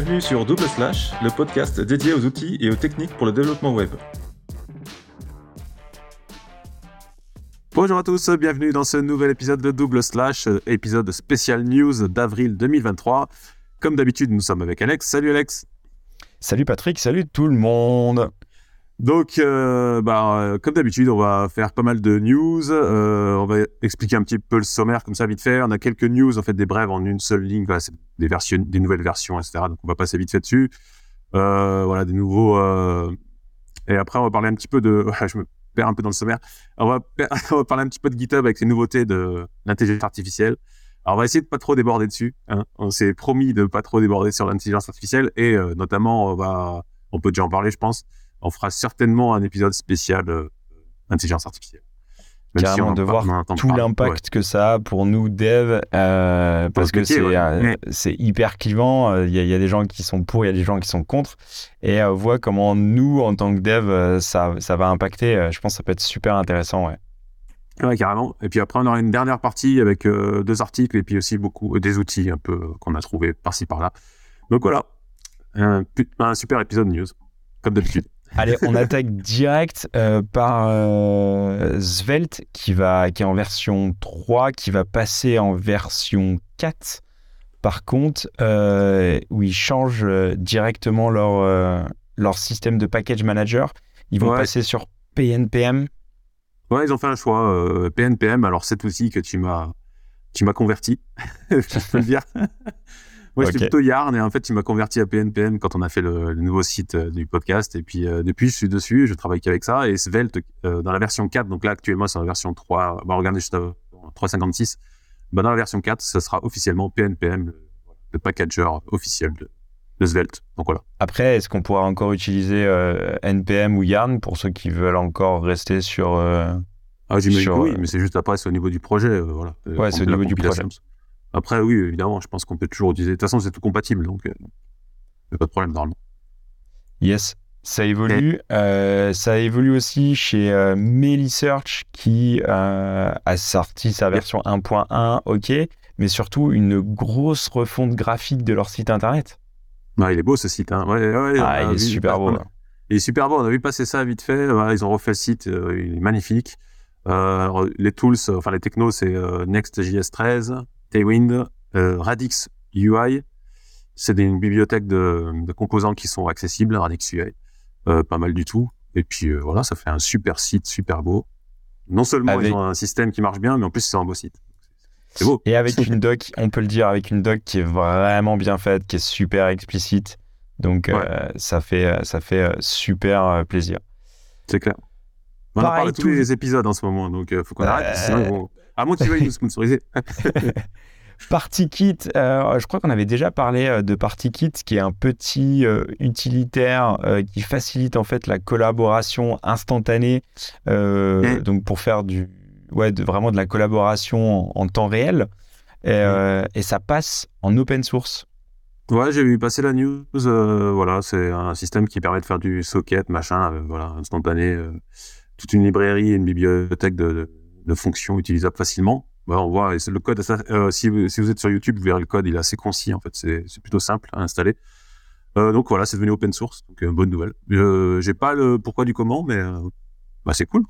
Bienvenue sur Double Slash, le podcast dédié aux outils et aux techniques pour le développement web. Bonjour à tous, bienvenue dans ce nouvel épisode de Double Slash, épisode spécial news d'avril 2023. Comme d'habitude, nous sommes avec Alex. Salut Alex. Salut Patrick, salut tout le monde. Donc, euh, bah, euh, comme d'habitude, on va faire pas mal de news. Euh, on va expliquer un petit peu le sommaire comme ça vite fait. On a quelques news, en fait, des brèves en une seule ligne. Voilà, des nouvelles versions, etc. Donc, on va passer vite fait dessus. voilà, des nouveaux. Et après, on va parler un petit peu de. je me perds un peu dans le sommaire. On va, on va parler un petit peu de GitHub avec les nouveautés de l'intelligence artificielle. Alors, on va essayer de pas trop déborder dessus. Hein. On s'est promis de pas trop déborder sur l'intelligence artificielle et notamment, on va, on peut déjà en parler, je pense on fera certainement un épisode spécial euh, intelligence artificielle. Carrément, de voir tout l'impact que ça a pour nous, devs, euh, parce que euh, c'est hyper clivant. Il y, a des gens qui sont pour, il y a des gens qui sont contre. Et on voit comment nous, en tant que dev, ça, ça va impacter. je pense que ça peut être super intéressant. Ouais. Ouais, carrément. Et puis après, on aura une dernière partie avec deux articles et puis aussi beaucoup des outils un peu qu'on a trouvé par-ci par-là. Donc voilà, un, un super épisode news, comme d'habitude. Allez, on attaque direct euh, par euh, Svelte qui, va, qui est en version 3, qui va passer en version 4. Par contre, euh, où ils changent directement leur, leur système de package manager. Ils vont passer sur PNPM. Ouais, ils ont fait un choix. PNPM, alors cet outil que tu m'as tu m'as converti, je peux le dire. Moi, j'étais plutôt Yarn et en fait, il m'a converti à PNPM quand on a fait le, nouveau site euh, du podcast. Et puis, euh, depuis, je suis dessus, je travaille qu'avec ça. Et Svelte, euh, dans la version 4, donc là, actuellement, c'est la version 3, bah, regardez juste 356. Bah, dans la version 4, ce sera officiellement PNPM, le, packager officiel de, Svelte. Donc voilà. Après, est-ce qu'on pourra encore utiliser NPM ou Yarn pour ceux qui veulent encore rester sur. ah, j'imagine oui, mais c'est juste après, c'est au niveau du projet. voilà, ouais, c'est au niveau du projet. Après, oui, évidemment, je pense qu'on peut toujours utiliser. De toute façon, c'est tout compatible, donc il n'y a pas de problème normalement. Yes, ça évolue. Euh, ça évolue aussi chez euh, Melisearch qui euh, a sorti sa version 1.1, ok, mais surtout une grosse refonte graphique de leur site internet. Ah, il est beau ce site. Hein. ah, il est super beau. Il est super beau. On a vu passer ça vite fait. ils ont refait le site. il est magnifique. les tools, enfin les technos, c'est Next.js 13, Tailwind, euh, Radix UI, c'est une bibliothèque de, composants qui sont accessibles, Radix UI, euh, pas mal du tout. Et puis euh, voilà, ça fait un super site, super beau. Non seulement ils ont un système qui marche bien, mais en plus c'est un beau site. C'est beau. Et avec une doc, on peut le dire, avec une doc qui est vraiment bien faite, qui est super explicite. Donc ça fait ça fait super plaisir. C'est clair. On en parle tous les épisodes en ce moment, donc il faut qu'on arrête. Sinon, à moins que tu veuilles nous sponsoriser. PartyKit, euh, je crois qu'on avait déjà parlé euh, de PartyKit, qui est un petit euh, utilitaire qui facilite en fait la collaboration instantanée, mm. donc pour faire du, ouais, de, vraiment de la collaboration en, temps réel. Mm. Et, ça passe en open source. Ouais, j'ai vu passer la news. voilà, c'est un système qui permet de faire du socket, machin, voilà, instantané. toute une librairie et une bibliothèque de de fonctions utilisables facilement. on voit, le code, euh, si, vous, si, vous êtes sur YouTube, vous verrez le code, il est assez concis, en fait, c'est plutôt simple à installer. Euh, donc voilà, c'est devenu open source, donc une euh, bonne nouvelle. Euh, J'ai pas le pourquoi du comment, mais bah, c'est cool.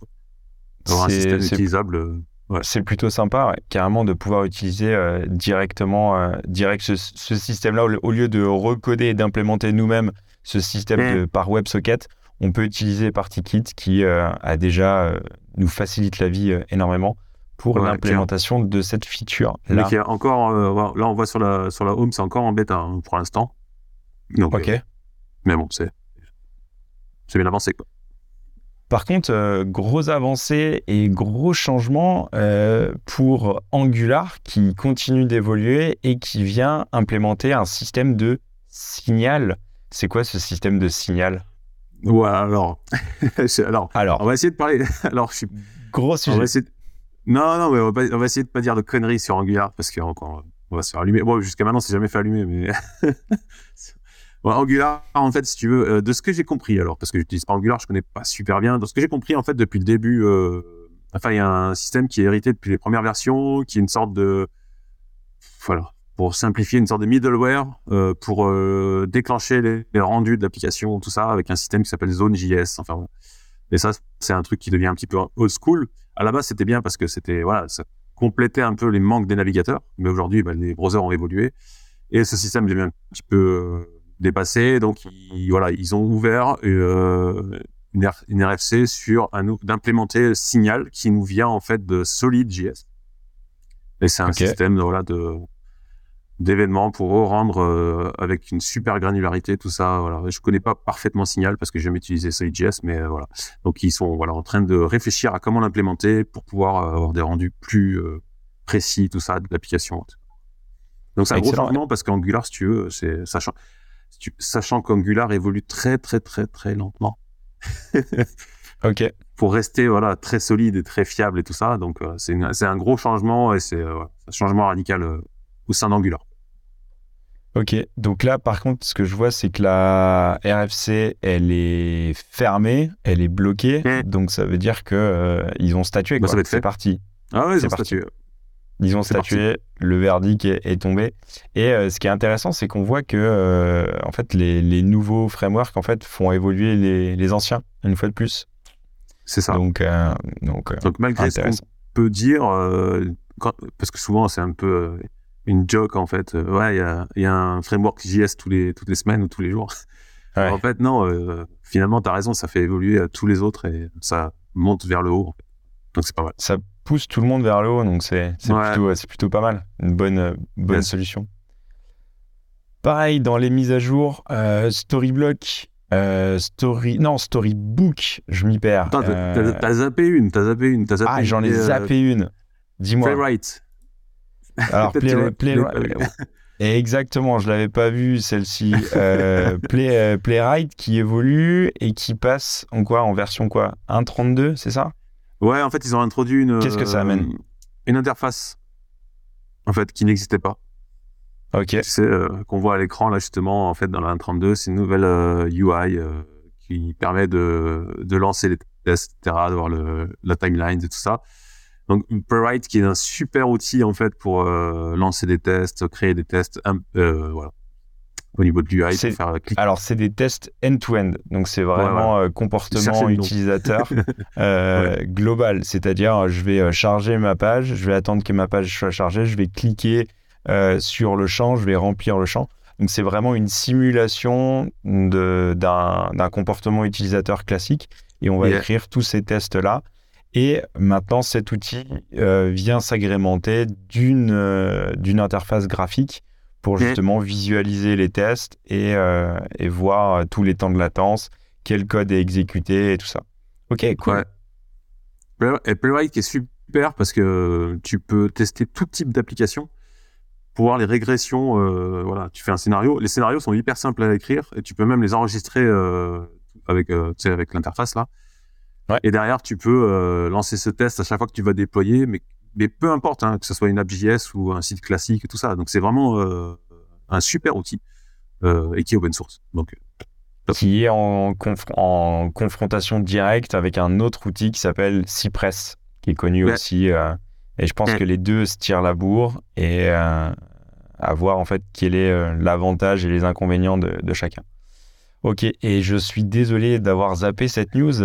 D'avoir un système utilisable. C'est plutôt sympa, carrément, de pouvoir utiliser directement direct ce, système-là, au, lieu de recoder et d'implémenter nous-mêmes ce système de, par WebSocket, on peut utiliser PartyKit qui a déjà nous facilite la vie euh, énormément pour l'implémentation de cette feature. Là. Mais qui encore, euh, là on voit sur la, sur la home, c'est encore en bêta hein, pour l'instant. ok. Euh, mais bon, c'est bien avancé quoi. Par contre, gros avancée et gros changement pour Angular qui continue d'évoluer et qui vient implémenter un système de signal. C'est quoi ce système de signal? Ouais, alors. alors, alors, on va essayer de parler. alors, je suis. Gros sujet. Non, non, mais on va, essayer de pas dire de conneries sur Angular parce qu'on on va se faire allumer. Bon, jusqu'à maintenant, c'est jamais fait allumer, mais. Angular, en fait, si tu veux, euh, de ce que j'ai compris, alors, parce que j'utilise pas Angular, je connais pas super bien. De ce que j'ai compris, en fait, depuis le début, euh, enfin, il y a un système qui est hérité depuis les premières versions, qui est une sorte de. Voilà. Pour simplifier une sorte de middleware euh, pour euh, déclencher les, rendus de l'application, tout ça, avec un système qui s'appelle Zone.js. Enfin, et ça, c'est un truc qui devient un petit peu old school. À la base, c'était bien parce que c'était voilà, ça complétait un peu les manques des navigateurs. Mais aujourd'hui, bah, les browsers ont évolué et ce système devient un petit peu euh, dépassé. Donc, ils, voilà, ils ont ouvert euh, une, une, RFC sur un d'implémenter Signal qui nous vient en fait de Solid.js. Et c'est un système voilà de d'événements pour rendre euh, avec une super granularité tout ça. Voilà. Je connais pas parfaitement Signal parce que j'ai jamais utilisé SolidJS mais euh, voilà. Donc ils sont voilà en train de réfléchir à comment l'implémenter pour pouvoir euh, avoir des rendus plus précis tout ça de l'application donc c'est un gros changement parce qu'Angular si tu veux c'est sachant sachant qu'Angular évolue très très très très lentement. Ok. Pour rester voilà très solide et très fiable et tout ça. Donc c'est c'est un gros changement et c'est un changement radical au sein d'Angular Ok, donc là, par contre, ce que je vois, c'est que la RFC, elle est fermée, elle est bloquée, mmh. donc ça veut dire que euh, ils ont statué. Bah, c'est parti. Ah ouais, ils ont statué. Ils ont statué, le verdict est, tombé. Et euh, ce qui est intéressant, c'est qu'on voit que euh, en fait, les, nouveaux frameworks en fait font évoluer les, anciens une fois de plus. C'est ça. Donc, donc, donc malgré ce qu'on peut dire, parce que souvent c'est un peu une joke en fait. Euh, ouais, il y a, y a, un framework JS tous les, toutes les semaines ou tous les jours. En fait, non, euh, finalement, tu as raison, ça fait évoluer tous les autres et ça monte vers le haut. Donc c'est pas mal. Ça pousse tout le monde vers le haut, donc c'est plutôt, plutôt pas mal. Une bonne, euh, bonne solution. Pareil, dans les mises à jour, Storyblock, story non storybook je m'y perds t'as zappé une t'as zappé une as zappé ah j'en ai zappé une dis-moi Playwright alors, Exactement, je l'avais pas vu celle-ci. Euh, Play, euh, Playwright qui évolue et qui passe en quoi? En version quoi? 1.32, c'est ça? Ouais, en fait, ils ont introduit une. Qu'est-ce que ça amène? euh, Une interface, en fait, qui n'existait pas. Ok. Tu sais, qu'on voit à l'écran, là, justement, en fait, dans la 1.32, c'est une nouvelle UI qui permet de, de lancer les tests, etc., d'avoir la timeline et tout ça. Donc Playwright qui est un super outil en fait pour euh, lancer des tests, créer des tests, euh, voilà. Au niveau de l'UI, faire Alors c'est des tests end-to-end, donc c'est vraiment euh, comportement utilisateur global, c'est-à-dire je vais charger ma page, je vais attendre que ma page soit chargée, je vais cliquer sur le champ, je vais remplir le champ. Donc c'est vraiment une simulation d'un comportement utilisateur classique. Et on va écrire tous ces tests là et maintenant, cet outil euh, vient s'agrémenter d'une euh, d'une interface graphique pour mmh. justement visualiser les tests et, euh, et, voir tous les temps de latence, quel code est exécuté et tout ça. Ok, cool. Ouais. Et Playwright qui est super parce que tu peux tester tout type d'application pour voir les régressions. voilà, tu fais un scénario. Les scénarios sont hyper simples à écrire et tu peux même les enregistrer avec, avec l'interface là. Et derrière, tu peux euh, lancer ce test à chaque fois que tu vas déployer, mais, mais peu importe, hein, que ce soit une app JS ou un site classique et tout ça. Donc c'est vraiment euh, un super outil euh, et qui est open source. Donc qui est en, en, confrontation directe avec un autre outil qui s'appelle Cypress, qui est connu aussi. et je pense que les deux se tirent la bourre et à voir en fait quel est l'avantage et les inconvénients de, de, chacun. Ok, et je suis désolé d'avoir zappé cette news.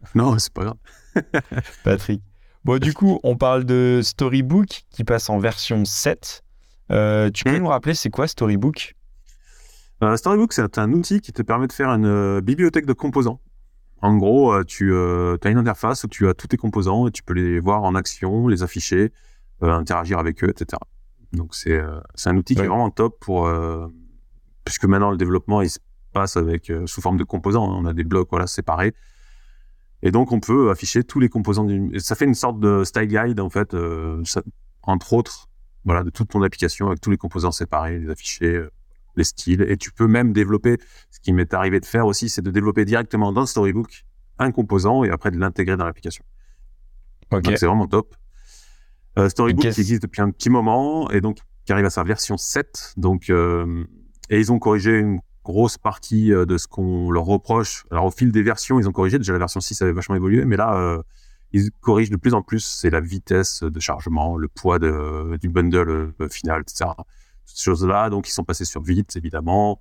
Non, c'est pas grave. Patrick. Bon, du coup, on parle de Storybook qui passe en version 7. Euh, tu peux hmm. nous rappeler, c'est quoi Storybook? Euh, Storybook, c'est un outil qui te permet de faire une euh, bibliothèque de composants. En gros, tu as une interface où tu as tous tes composants et tu peux les voir en action, les afficher, interagir avec eux, etc. Donc, c'est un outil qui est vraiment top pour... puisque maintenant, le développement, il se passe avec sous forme de composants. Hein. On a des blocs voilà, séparés. Et donc, on peut afficher tous les composants du... Ça fait une sorte de style guide, en fait, euh, entre autres, voilà, de toute ton application avec tous les composants séparés, les afficher, euh, les styles. Et tu peux même développer, ce qui m'est arrivé de faire aussi, c'est de développer directement dans Storybook un composant et après de l'intégrer dans l'application. Ok. Donc, c'est vraiment top. Euh, Storybook qui existe depuis un petit moment et donc qui arrive à sa version 7. Donc, et ils ont corrigé une grosse partie euh, de ce qu'on leur reproche. Alors au fil des versions, ils ont corrigé. Déjà la version 6 avait vachement évolué, mais là, euh, ils corrigent de plus en plus. C'est la vitesse de chargement, le poids du bundle euh, final, etc. choses-là. Donc, ils sont passés sur Vite, évidemment.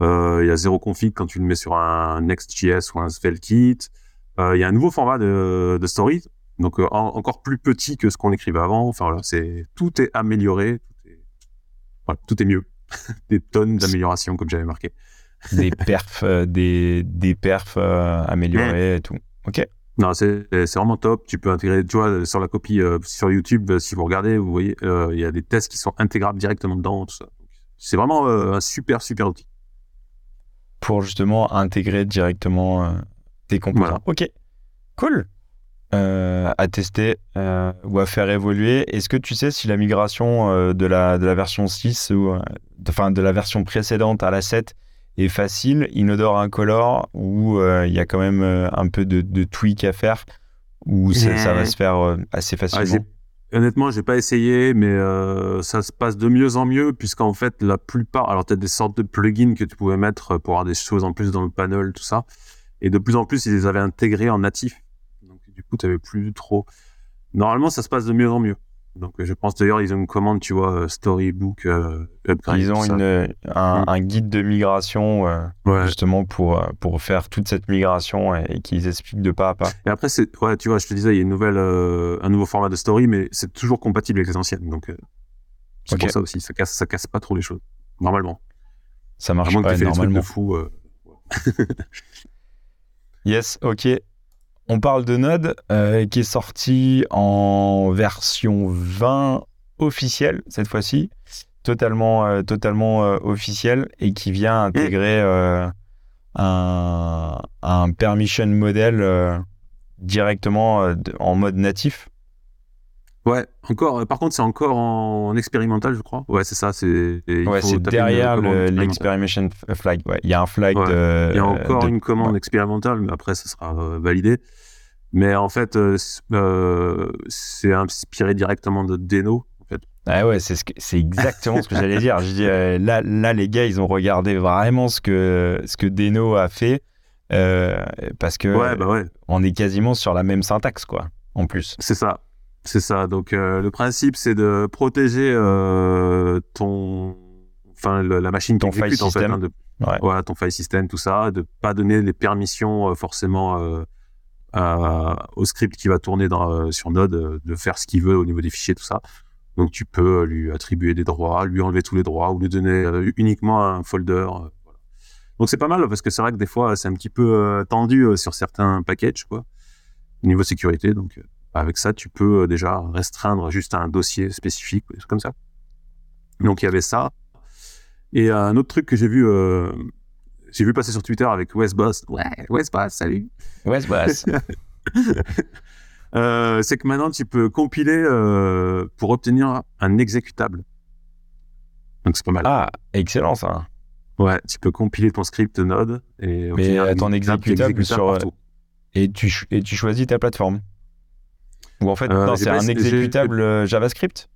Il y a zéro config quand tu le mets sur un Next.js ou un SvelteKit. Il y a un nouveau format de, de story, donc encore plus petit que ce qu'on écrivait avant. Enfin voilà, c'est tout est amélioré, tout est mieux. des tonnes d'améliorations comme j'avais marqué. des perfs, des, des perfs améliorés et tout. Ok. Non, c'est vraiment top. Tu peux intégrer, tu vois, sur la copie sur YouTube, si vous regardez, vous voyez, il y a des tests qui sont intégrables directement dedans, tout ça. C'est vraiment un super, super outil pour justement intégrer directement euh, tes composants. Ok, cool. Euh, à tester euh, ou à faire évoluer. Est-ce que tu sais si la migration de, la, de la version 6 ou enfin de la version précédente à la 7 est facile, inodore, incolore, ou il y a quand même un peu de, de tweak à faire, ou ça, va se faire assez ah, facilement? Honnêtement, j'ai pas essayé, mais euh, ça se passe de mieux en mieux, puisqu'en fait, la plupart, alors tu as des sortes de plugins que tu pouvais mettre pour avoir des choses en plus dans le panel, tout ça, et de plus en plus, ils les avaient intégrés en natif. Du coup, tu avais plus trop. Normalement, ça se passe de mieux en mieux. Donc, je pense d'ailleurs, ils ont une commande, tu vois, euh, Storybook, euh, Ils ont une, un, mm. un, guide de migration, euh, justement, pour, euh, pour faire toute cette migration et, qu'ils expliquent de pas à pas. Et après, c'est, ouais, tu vois, je te disais, il y a une nouvelle, un nouveau format de story, mais c'est toujours compatible avec les anciennes. Donc, c'est pour ça aussi. Ça casse, ça casse pas trop les choses. Normalement. Ça marche pas normalement. De fou, yes, ok. On parle de Node euh, qui est sorti en version 20 officielle cette fois-ci, totalement, euh, totalement euh, officielle et qui vient intégrer un, un, permission model directement en mode natif. Ouais, encore. Par contre, c'est encore en, expérimental, je crois. Ouais, c'est ça. C'est. Ouais, derrière l'experimentation flag. Ouais, il y a un flag de. Il y a encore une commande expérimentale, mais après, ça sera euh, validé. Mais en fait, euh, euh, c'est inspiré directement de Deno. En fait. Ah ouais, c'est ce exactement ce que j'allais dire. Je dis, là, là, les gars, ils ont regardé vraiment ce que ce que Deno a fait, parce que ouais, bah ouais. on est quasiment sur la même syntaxe, quoi. En plus. C'est ça. C'est ça. Donc euh, le principe, c'est de protéger euh, ton, enfin la machine ton file en system. Fait, hein, de, ouais. ton file system, tout ça, de pas donner les permissions euh, forcément au script qui va tourner dans, sur Node, de faire ce qu'il veut au niveau des fichiers, tout ça. Donc tu peux lui attribuer des droits, lui enlever tous les droits ou lui donner uniquement un folder. Voilà. Donc c'est pas mal parce que c'est vrai que des fois c'est un petit peu tendu sur certains packages quoi, au niveau sécurité. Donc avec ça, tu peux euh, déjà restreindre juste à un dossier spécifique, comme ça. Donc il y avait ça. Et un autre truc que j'ai vu, euh, j'ai vu passer sur Twitter avec Westboss. Ouais, Westboss, salut. Westboss. euh, c'est que maintenant tu peux compiler euh, pour obtenir un exécutable. Donc c'est pas mal. Ah, excellent ça. Ouais, tu peux compiler ton script Node et Mais ton exécutable, sur et tu et tu choisis ta plateforme. Ou en fait, euh, c'est un exécutable euh, JavaScript?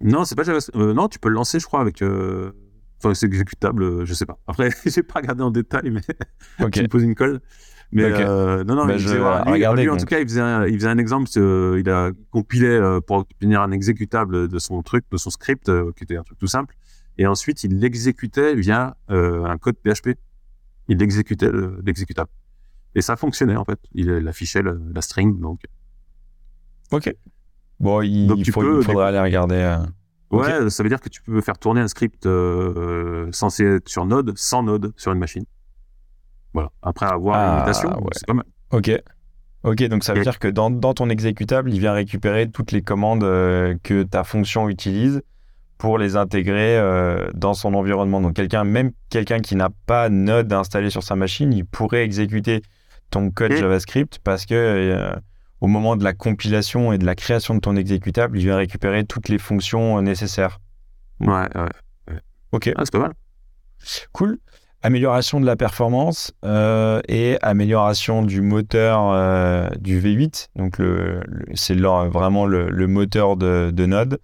Non, c'est pas JavaScript. Euh, non, tu peux le lancer, je crois, avec. Enfin, c'est exécutable, je sais pas. Après, j'ai pas regardé en détail, mais tu me poses une colle. Mais non, non, bah, il faisait, lui, en tout cas, il faisait un, il faisait un exemple. il a compilé pour obtenir un exécutable de son truc, de son script, qui était un truc tout simple. Et ensuite, il l'exécutait via un code PHP. Il l'exécutait l'exécutable. Et ça fonctionnait en fait. Il affichait la string, donc Ok. Bon, il, faudra aller regarder. Euh, ouais, ça veut dire que tu peux faire tourner un script euh, censé être sur Node sans Node sur une machine. Voilà. Après avoir ah, c'est pas mal. Ok. Ok, donc ça veut dire que dans, ton exécutable, il vient récupérer toutes les commandes euh, que ta fonction utilise pour les intégrer dans son environnement. Donc quelqu'un, même quelqu'un qui n'a pas Node installé sur sa machine, il pourrait exécuter ton code JavaScript parce que au moment de la compilation et de la création de ton exécutable, il vient récupérer toutes les fonctions euh, nécessaires. Ouais, ouais. Ok. Ah, c'est pas mal. Cool. Amélioration de la performance euh, et amélioration du moteur euh, du V8. Donc, le, c'est vraiment le, moteur de, Node,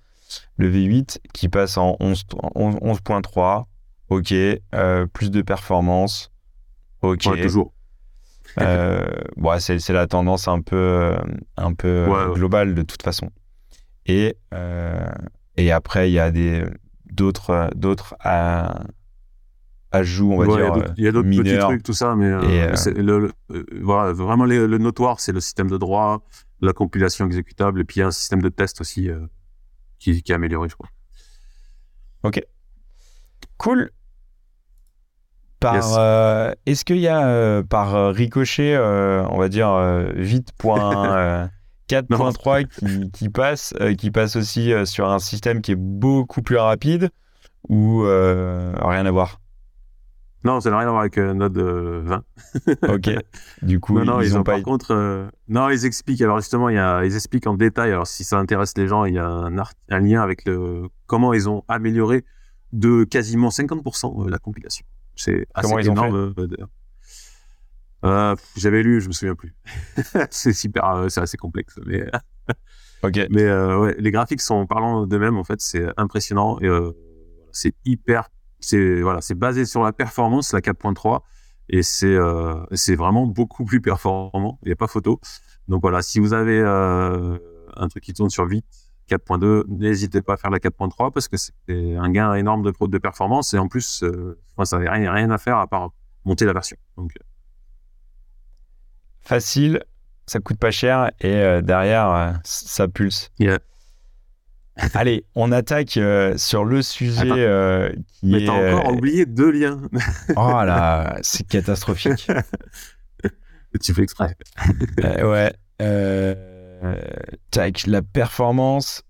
le V8, qui passe en 11.3. ok. plus de performance. Ok. toujours. Euh, ouais, c'est la tendance un peu, euh, un peu globale de toute façon. Et, euh, et après, il y a d'autres ajouts, on va dire. Il y a d'autres petits trucs, tout ça, mais le, voilà, vraiment le notoire, c'est le système de droit, la compilation exécutable, et puis il y a un système de test aussi qui, qui est amélioré, je crois. Ok. Cool. Par, euh, est-ce qu'il y a euh, par euh, ricochet, on va dire vite point 4.3 qui, qui, passe, qui passe aussi sur un système qui est beaucoup plus rapide ou rien à voir? Non, ça n'a rien à voir avec Node 20. ok. Du coup, non, ils, ont, pas. Par contre, non, ils expliquent. Alors justement, il y a, ils expliquent en détail. Alors si ça intéresse les gens, il y a un, un lien avec le comment ils ont amélioré de quasiment 50% la compilation. C'est assez Comment énorme. Euh, euh, J'avais lu, je me souviens plus. c'est super, euh, c'est assez complexe, mais. ok. Mais ouais, les graphiques sont parlant d'eux-mêmes en fait, c'est impressionnant et c'est hyper, c'est voilà, c'est basé sur la performance, la 4.3 et c'est c'est vraiment beaucoup plus performant. Il n'y a pas photo. Donc voilà, si vous avez un truc qui tourne sur vite 4.2, n'hésitez pas à faire la 4.3 parce que c'est un gain énorme de, de performance et en plus, euh, ça n'avait rien, rien, à faire à part monter la version. Donc, euh. Facile, ça coûte pas cher et euh, derrière, ça pulse. Allez, on attaque sur le sujet qui Mais t'as encore oublié deux liens. oh là, c'est catastrophique. tu fais exprès. ouais. Euh euh, la performance,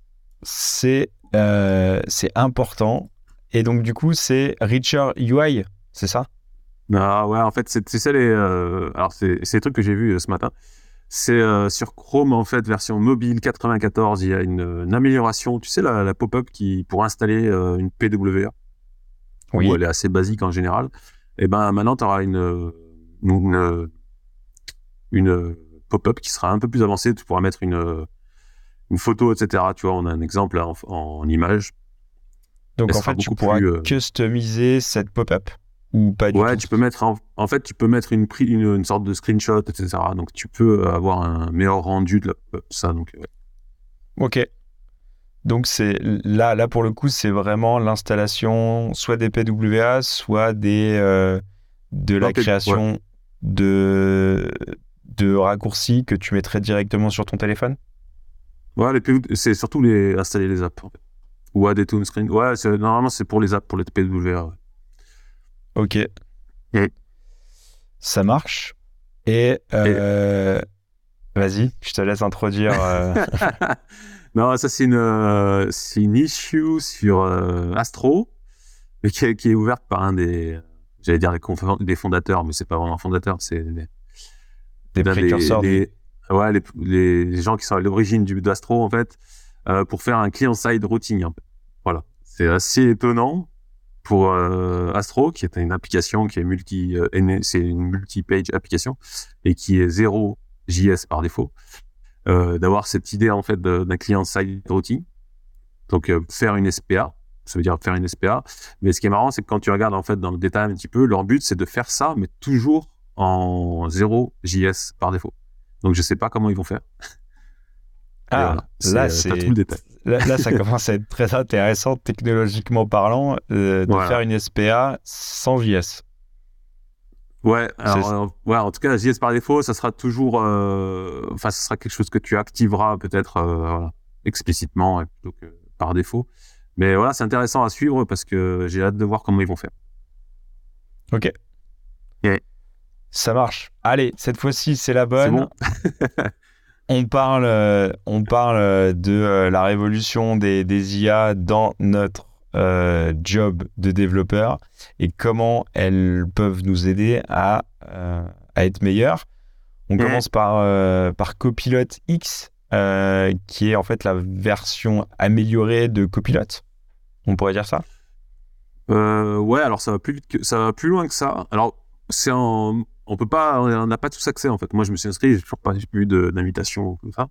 c'est euh, c'est important. Et donc, du coup, c'est Richer UI, c'est ça? Ah ouais, en fait, c'est ça les. Euh, alors, c'est les trucs que j'ai vus ce matin. C'est sur Chrome, en fait, version mobile 94, il y a une, amélioration. Tu sais, la, pop-up qui pour installer une PWA. Oui. Où elle est assez basique en général. Et eh ben maintenant, tu auras une, une, une pop-up qui sera un peu plus avancé. Tu pourras mettre une, euh, une photo, etc. Tu vois, on a un exemple en, image. Donc en fait, tu pourras euh, customiser cette pop-up ou pas du ouais, tu peux mettre en, fait, tu peux mettre une, une, une, sorte de screenshot, etc. Donc tu peux avoir un meilleur rendu de ça. Donc ok. Donc c'est là, là pour le coup, c'est vraiment l'installation soit des PWA, soit des euh, de la création de de raccourcis que tu mettrais directement sur ton téléphone? Ouais, c'est surtout les installer les apps. Ou à des toon screen. Ouais, normalement c'est pour les apps, pour les PWA. Ok. Ça marche. Et, euh, vas-y, je te laisse introduire. Euh. non, ça c'est une, euh, une issue sur Astro, mais qui, est ouverte par un des, j'allais dire des fondateurs, mais c'est pas vraiment un fondateur, c'est des précurseurs. Les, ouais, les, les, gens qui sont à l'origine du d'Astro, en fait, euh, pour faire un client-side routing. En fait. Voilà. C'est assez étonnant pour euh, Astro, qui est une application qui est multi, euh, c'est une multi-page application et qui est zéro JS par défaut, d'avoir cette idée en fait d'un client-side routing. Donc faire une SPA, ça veut dire faire une SPA. Mais ce qui est marrant, c'est que quand tu regardes en fait dans le détail un petit peu, leur but c'est de faire ça, mais toujours en 0 JS par défaut. Donc je sais pas comment ils vont faire. Ah, là, détail. Là, ça commence à être très intéressant technologiquement parlant euh, de faire une SPA sans JS. Ouais, alors, euh, ouais, en tout cas, JS par défaut, ça sera toujours, euh, enfin, ce sera quelque chose que tu activeras peut-être explicitement plutôt que par défaut. Mais voilà, c'est intéressant à suivre parce que j'ai hâte de voir comment ils vont faire. Ok. Ça marche. Allez, cette fois-ci, c'est la bonne. on parle, euh, on parle euh, de euh, la révolution des, des IA dans notre job de développeur et comment elles peuvent nous aider à, à être meilleurs. On commence par, par Copilot X, qui est en fait la version améliorée de Copilot. On pourrait dire ça? Ouais, alors ça va plus vite que, ça va plus loin que ça. Alors c'est en on peut pas, on n'a pas tous accès en fait. Moi, je me suis inscrit, j'ai toujours pas eu d'invitation comme ça.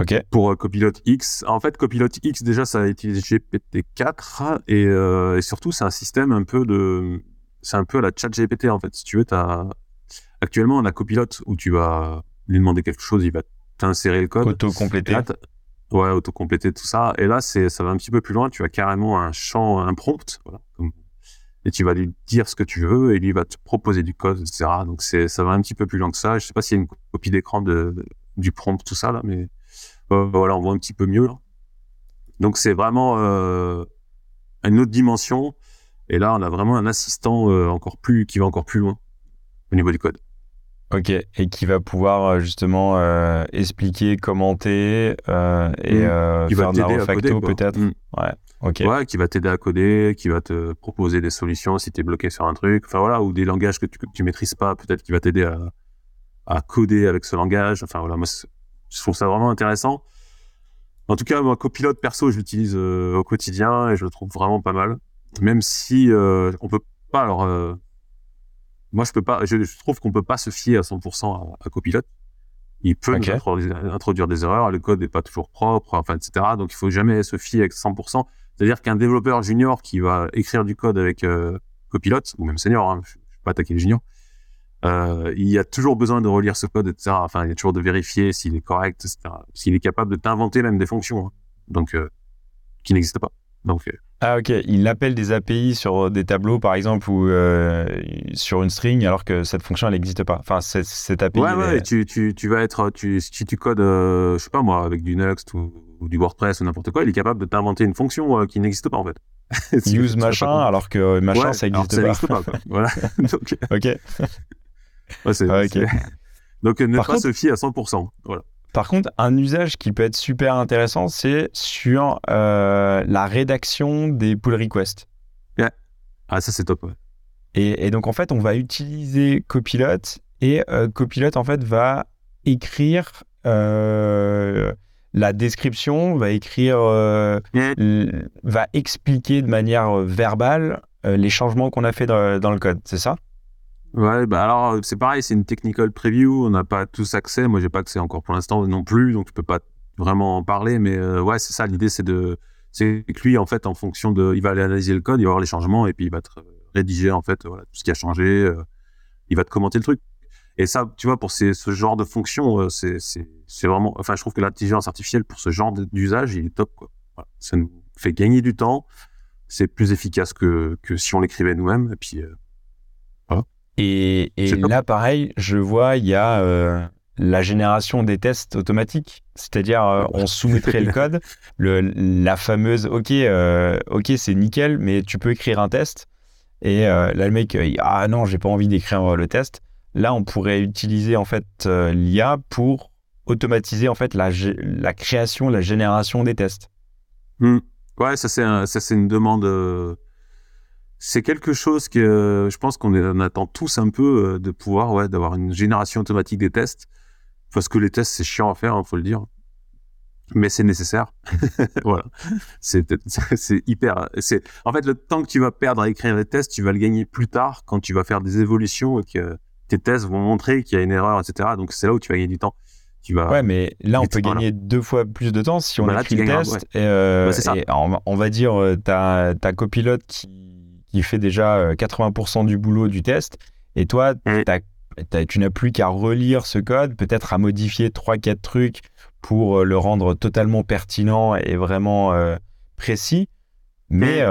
Ok. Pour euh, Copilot X. En fait, Copilot X, déjà, ça a utilisé GPT-4 et, euh, et, surtout, c'est un système un peu de, c'est un peu à la chat GPT en fait. Si tu veux, as... actuellement, on a Copilot où tu vas lui demander quelque chose, il va t'insérer le code. Auto-compléter. Ouais, auto-compléter tout ça. Et là, c'est, ça va un petit peu plus loin. Tu as carrément un champ, un prompt, voilà, et tu vas lui dire ce que tu veux et lui va te proposer du code, etc. Donc c'est, ça va un petit peu plus loin que ça. Je sais pas s'il y a une copie d'écran de, du prompt, tout ça là, mais euh, voilà, on voit un petit peu mieux. Là. Donc c'est vraiment euh, une autre dimension. Et là, on a vraiment un assistant euh, encore plus qui va encore plus loin au niveau du code. Ok, et qui va pouvoir justement euh, expliquer, commenter euh, et mmh. euh, faire de la refacto peut-être. Mmh. Ouais. Ok. Ouais, qui va t'aider à coder, qui va te proposer des solutions si tu es bloqué sur un truc, enfin voilà, ou des langages que tu, que tu maîtrises pas, peut-être qui va t'aider à, à coder avec ce langage. Enfin voilà, moi je trouve ça vraiment intéressant. En tout cas, moi, copilote perso, je l'utilise euh, au quotidien et je le trouve vraiment pas mal. Même si euh, on peut pas, alors euh, moi je peux pas, je, trouve qu'on peut pas se fier à 100% à, à copilote. Il peut introduire, des erreurs, le code n'est pas toujours propre, enfin etc. Donc il faut jamais se fier à 100%. C'est-à-dire qu'un développeur junior qui va écrire du code avec copilote ou même senior, hein, je, je vais pas attaquer les juniors, euh, il y a toujours besoin de relire ce code, etc. Enfin, il y a toujours de vérifier s'il est correct, etc. S'il est capable de t'inventer même des fonctions, hein. donc euh, qui n'existent pas. Donc, euh, ah ok, il appelle des API sur des tableaux par exemple ou sur une string alors que cette fonction elle n'existe pas. Enfin cette, API. Ouais ouais, tu, tu, tu vas être, tu, si tu codes, je sais pas moi, avec du Next ou, du WordPress ou n'importe quoi, il est capable de t'inventer une fonction qui n'existe pas en fait. Use machin alors que machin ça n'existe pas. pas voilà. Donc, ok. Ah, Donc ne pas se fier à 100%. Voilà. Par contre, un usage qui peut être super intéressant, c'est sur euh, la rédaction des pull requests. Ah, ça c'est top. Et, donc en fait, on va utiliser Copilot et euh, Copilot en fait va écrire euh, la description, va écrire, va expliquer de manière verbale les changements qu'on a fait dans le code. C'est ça? Ouais, bah alors c'est pareil, c'est une technical preview, on n'a pas tous accès. Moi, j'ai pas accès encore pour l'instant non plus, donc je peux pas vraiment en parler. Mais euh, ouais, c'est ça. L'idée, c'est de, c'est que lui, en fait, en fonction de, il va aller analyser le code, il va voir les changements et puis il va te rédiger en fait voilà, tout ce qui a changé. Euh, il va te commenter le truc. Et ça, tu vois, pour ces, ce genre de fonction, euh, c'est, c'est, c'est vraiment, enfin, je trouve que l'intelligence artificielle pour ce genre d'usage, il est top, quoi. Ça nous fait gagner du temps. C'est plus efficace que, que si on l'écrivait nous-mêmes. Et puis, Et, là, pareil, je vois, il y a euh, la génération des tests automatiques. C'est-à-dire, euh, on soumettrait le code, le, la fameuse OK, euh, OK, c'est nickel, mais tu peux écrire un test. Et là, le mec, ah non, j'ai pas envie d'écrire le test. Là, on pourrait utiliser en fait l'IA pour automatiser en fait la, la création, la génération des tests. Mmh. Ouais, ça c'est un, ça c'est une demande c'est quelque chose que euh, je pense qu'on attend tous un peu euh, de pouvoir, ouais, d'avoir une génération automatique des tests. Parce que les tests, c'est chiant à faire, il hein, faut le dire. Mais c'est nécessaire. voilà. C'est, c'est hyper, c'est, en fait, le temps que tu vas perdre à écrire les tests, tu vas le gagner plus tard quand tu vas faire des évolutions et que tes tests vont montrer qu'il y a une erreur, etc. Donc, c'est là où tu vas gagner du temps. Tu vas... Ouais, mais là, on peut gagner deux fois plus de temps si on bah écrit le test. Et, euh, bah, on, on, va dire, ta copilote qui qui fait déjà 80% euh, du boulot du test. Et toi, tu n'as plus qu'à relire ce code, peut-être à modifier 3-4 trucs pour euh, le rendre totalement pertinent et vraiment euh, précis. Mais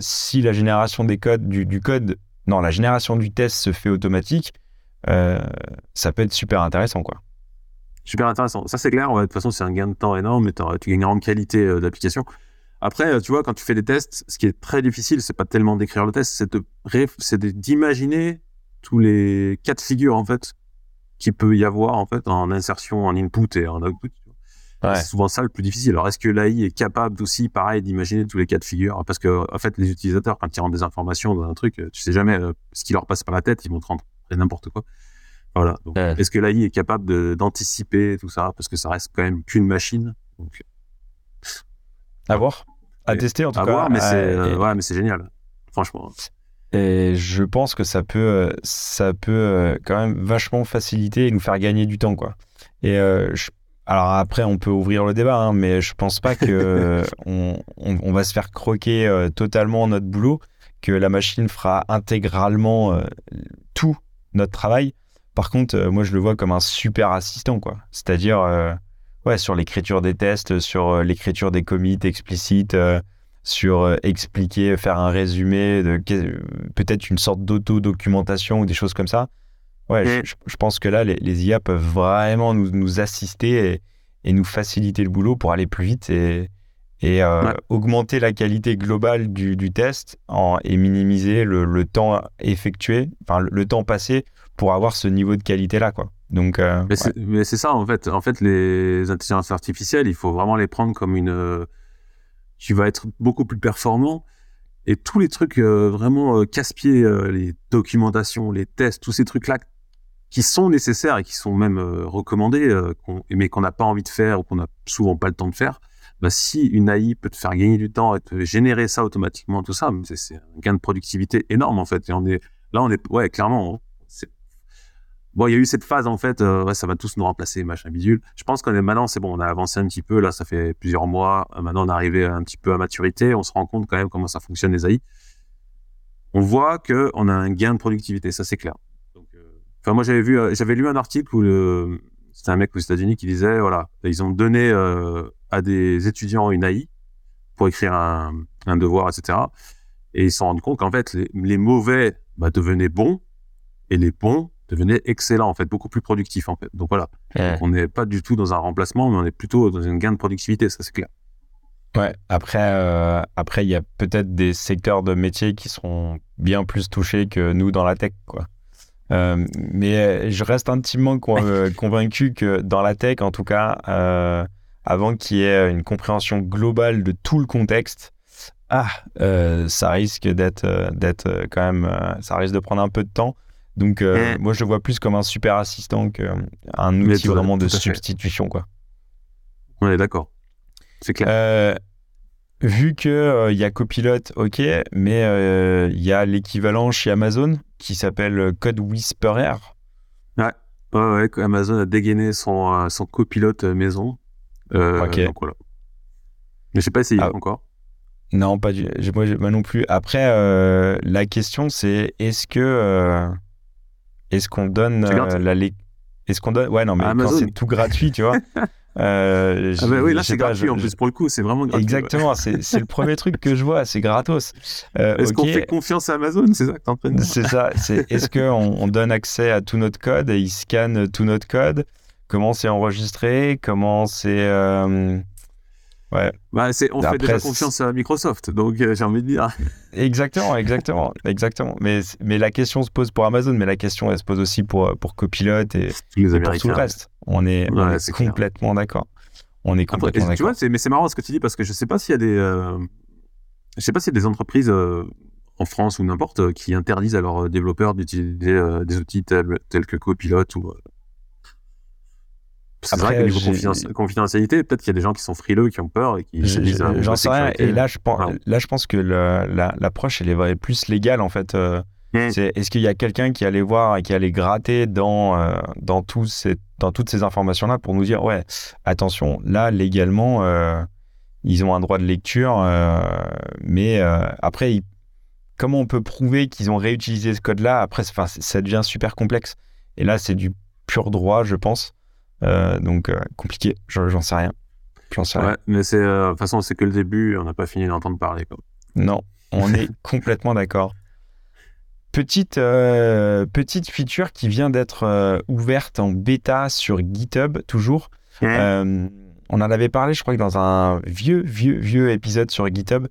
si la génération des codes, du, code, non, la génération du test se fait automatique, ça peut être super intéressant, quoi. Super intéressant. Ça, c'est clair. de toute façon, c'est un gain de temps énorme, mais tu gagneras en qualité d'application. Après, tu vois, quand tu fais des tests, ce qui est très difficile, c'est pas tellement d'écrire le test, c'est d'imaginer tous les cas de figure, en fait, qu'il peut y avoir, en fait, en insertion, en input et en output. C'est souvent ça le plus difficile. Alors, est-ce que l'AI est capable aussi, pareil, d'imaginer tous les cas de figure Parce que, en fait, les utilisateurs, quand ils rentrent des informations dans un truc, tu sais jamais euh, ce qui leur passe par la tête, ils vont te rentrer n'importe quoi. Voilà. est-ce que l'AI est capable d'anticiper tout ça? Parce que ça reste quand même qu'une machine. Donc, à voir à tester en tout cas. mais c'est euh, ouais, mais c'est génial, franchement. Et je pense que ça peut, euh, ça peut euh, quand même vachement faciliter et nous faire gagner du temps, quoi. Et alors après, on peut ouvrir le débat, hein, mais je pense pas que on, on, va se faire croquer totalement notre boulot, que la machine fera intégralement tout notre travail. Par contre, moi, je le vois comme un super assistant, quoi. C'est-à-dire ouais, sur l'écriture des tests, sur l'écriture des commits explicites, sur expliquer, faire un résumé, de peut-être une sorte d'auto-documentation ou des choses comme ça. Ouais, je, pense que là, les, IA peuvent vraiment nous, assister et, nous faciliter le boulot pour aller plus vite et, et euh, augmenter la qualité globale du, test en, et minimiser le, temps effectué, enfin le, temps passé pour avoir ce niveau de qualité-là. quoi. Donc, euh, mais c'est ça, en fait. En fait, les intelligences artificielles, il faut vraiment les prendre comme une... qui va être beaucoup plus performant. Et tous les trucs euh, vraiment casse-pieds, les documentations, les tests, tous ces trucs-là qui sont nécessaires et qui sont même euh, recommandés, euh, mais qu'on n'a pas envie de faire ou qu'on n'a souvent pas le temps de faire, bah, si une AI peut te faire gagner du temps et te générer ça automatiquement, tout ça, c'est un gain de productivité énorme en fait. Et on est là, on est ouais clairement. Bon, il y a eu cette phase en fait, euh, ça va tous nous remplacer, machin bidule. Je pense qu'on est maintenant, c'est bon, on a avancé un petit peu. Là, ça fait plusieurs mois. maintenant, on est arrivé un petit peu à maturité. On se rend compte quand même comment ça fonctionne les AI. On voit que on a un gain de productivité, ça c'est clair. Enfin, moi, j'avais vu, euh, j'avais lu un article où c'était un mec aux États-Unis qui disait, voilà, ils ont donné euh, à des étudiants une AI pour écrire un, devoir, etc. Et ils se rendus compte qu'en fait, les, mauvais bah, devenaient bons et les bons devenaient excellents, en fait, beaucoup plus productifs, en fait. Donc voilà, on n'est pas du tout dans un remplacement, mais on est plutôt dans une gain de productivité, ça c'est clair. Ouais, après, euh, après, il y a peut-être des secteurs de métiers qui seront bien plus touchés que nous dans la tech, quoi. Euh, mais euh, je reste intimement convaincu que dans la tech, en tout cas, avant qu'il y ait une compréhension globale de tout le contexte, ah, ça risque d'être, d'être quand même, ça risque de prendre un peu de temps. Donc, moi, je le vois plus comme un super assistant qu'un outil vraiment de substitution, quoi. On est d'accord. C'est clair vu que il y a Copilot, ok, mais il y a l'équivalent chez Amazon qui s'appelle euh, Code Whisperer. Ouais. ouais, Amazon a dégainé son, euh, son copilote euh, maison. ok. Donc voilà. Mais je sais pas essayé ah. encore. Non, pas du. Moi, moi non plus. Après, la question c'est est-ce que est-ce qu'on donne la est-ce qu'on donne ouais non mais quand c'est tout gratuit tu vois Euh, ah bah oui, là c'est gratuit en plus pour le coup, c'est vraiment gratuit. Exactement, c'est le premier truc que je vois, c'est gratos. Euh, est-ce qu'on fait confiance à Amazon C'est ça que en train de C'est ça, est-ce qu'on on donne accès à tout notre code et ils scannent tout notre code? Comment c'est enregistré? Comment c'est. Euh, Ouais. Bah, c'est, on fait déjà confiance à Microsoft, donc euh, j'ai envie de dire. Exactement, exactement, exactement. Mais, mais la question se pose pour Amazon, mais la question elle se pose aussi pour, pour Copilot et, pour tout le reste. On est, complètement d'accord. On est complètement d'accord. Tu vois, mais c'est marrant ce que tu dis parce que je sais pas s'il y a des, euh, je sais pas s'il y a des entreprises euh, en France ou n'importe qui interdisent à leurs développeurs d'utiliser des outils tels, tels que Copilot ou c'est vrai qu'au niveau confidentialité, peut-être qu'il y a des gens qui sont frileux, qui ont peur et qui. Ah, j'en sais rien. Et là, je pense, là, je pense que l'approche, elle est plus légale en fait. Euh, est-ce qu'il y a quelqu'un qui allait voir et qui allait gratter dans, euh, dans, tous ces, dans toutes ces informations-là pour nous dire ouais, attention, là, légalement, euh, ils ont un droit de lecture, mais après, comment on peut prouver qu'ils ont réutilisé ce code-là? Après, ça devient super complexe. Et là, c'est du pur droit, je pense. Euh, donc euh, compliqué, j'en sais rien. J'en sais rien. mais c'est euh, de toute façon c'est que le début, on n'a pas fini d'entendre parler. Quoi. Non, on est complètement d'accord. Petite, petite feature qui vient d'être ouverte en bêta sur GitHub, toujours. on en avait parlé, je crois que dans un vieux, vieux, vieux épisode sur GitHub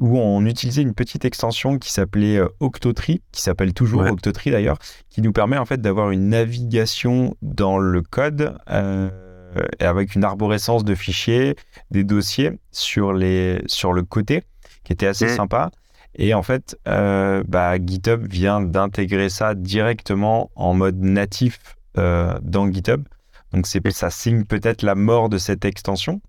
où on utilisait une petite extension qui s'appelait euh, Octotree, qui s'appelle toujours Octotree d'ailleurs, qui nous permet en fait d'avoir une navigation dans le code euh, avec une arborescence de fichiers, des dossiers sur, les, sur le côté, qui était assez sympa. Et en fait, euh, bah, GitHub vient d'intégrer ça directement en mode natif dans GitHub. Donc ça signe peut-être la mort de cette extension,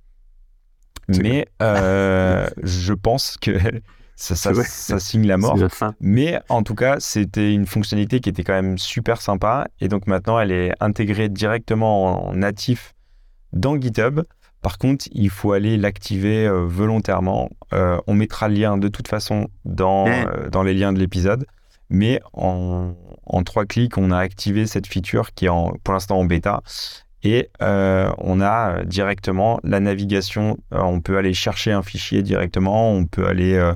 mais euh, je pense que ça, ça, signe la mort. Mais en tout cas, c'était une fonctionnalité qui était quand même super sympa. Et donc maintenant, elle est intégrée directement en natif dans GitHub. Par contre, il faut aller l'activer euh, volontairement. Euh, on mettra le lien de toute façon dans, dans les liens de l'épisode. Mais en, en, trois clics, on a activé cette feature qui est en, pour l'instant en bêta. Et on a directement la navigation. on peut aller chercher un fichier directement, on peut aller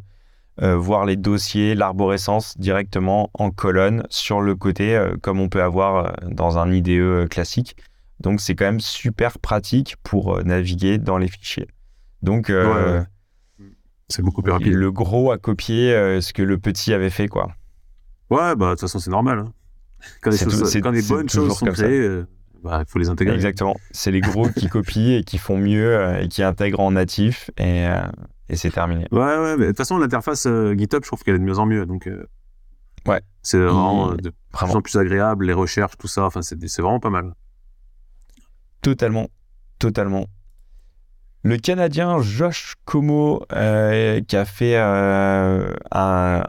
voir les dossiers, l'arborescence directement en colonne sur le côté, comme on peut avoir dans un IDE classique. Donc c'est quand même super pratique pour naviguer dans les fichiers. Donc c'est beaucoup plus rapide. Le gros a copié ce que le petit avait fait, quoi. Ouais, bah de toute façon c'est normal. Hein. Quand, les, bonnes choses sont créées, il bah, faut les intégrer. Exactement. C'est les gros qui copient et qui font mieux et qui intègrent en natif et, et c'est terminé. Ouais, ouais. de toute façon l'interface GitHub, je trouve qu'elle est de mieux en mieux. Donc ouais. c'est vraiment de plus en plus agréable. Les recherches, tout ça, enfin c'est vraiment pas mal. Totalement, totalement. Le Canadien Josh Como, euh, qui a fait euh, un,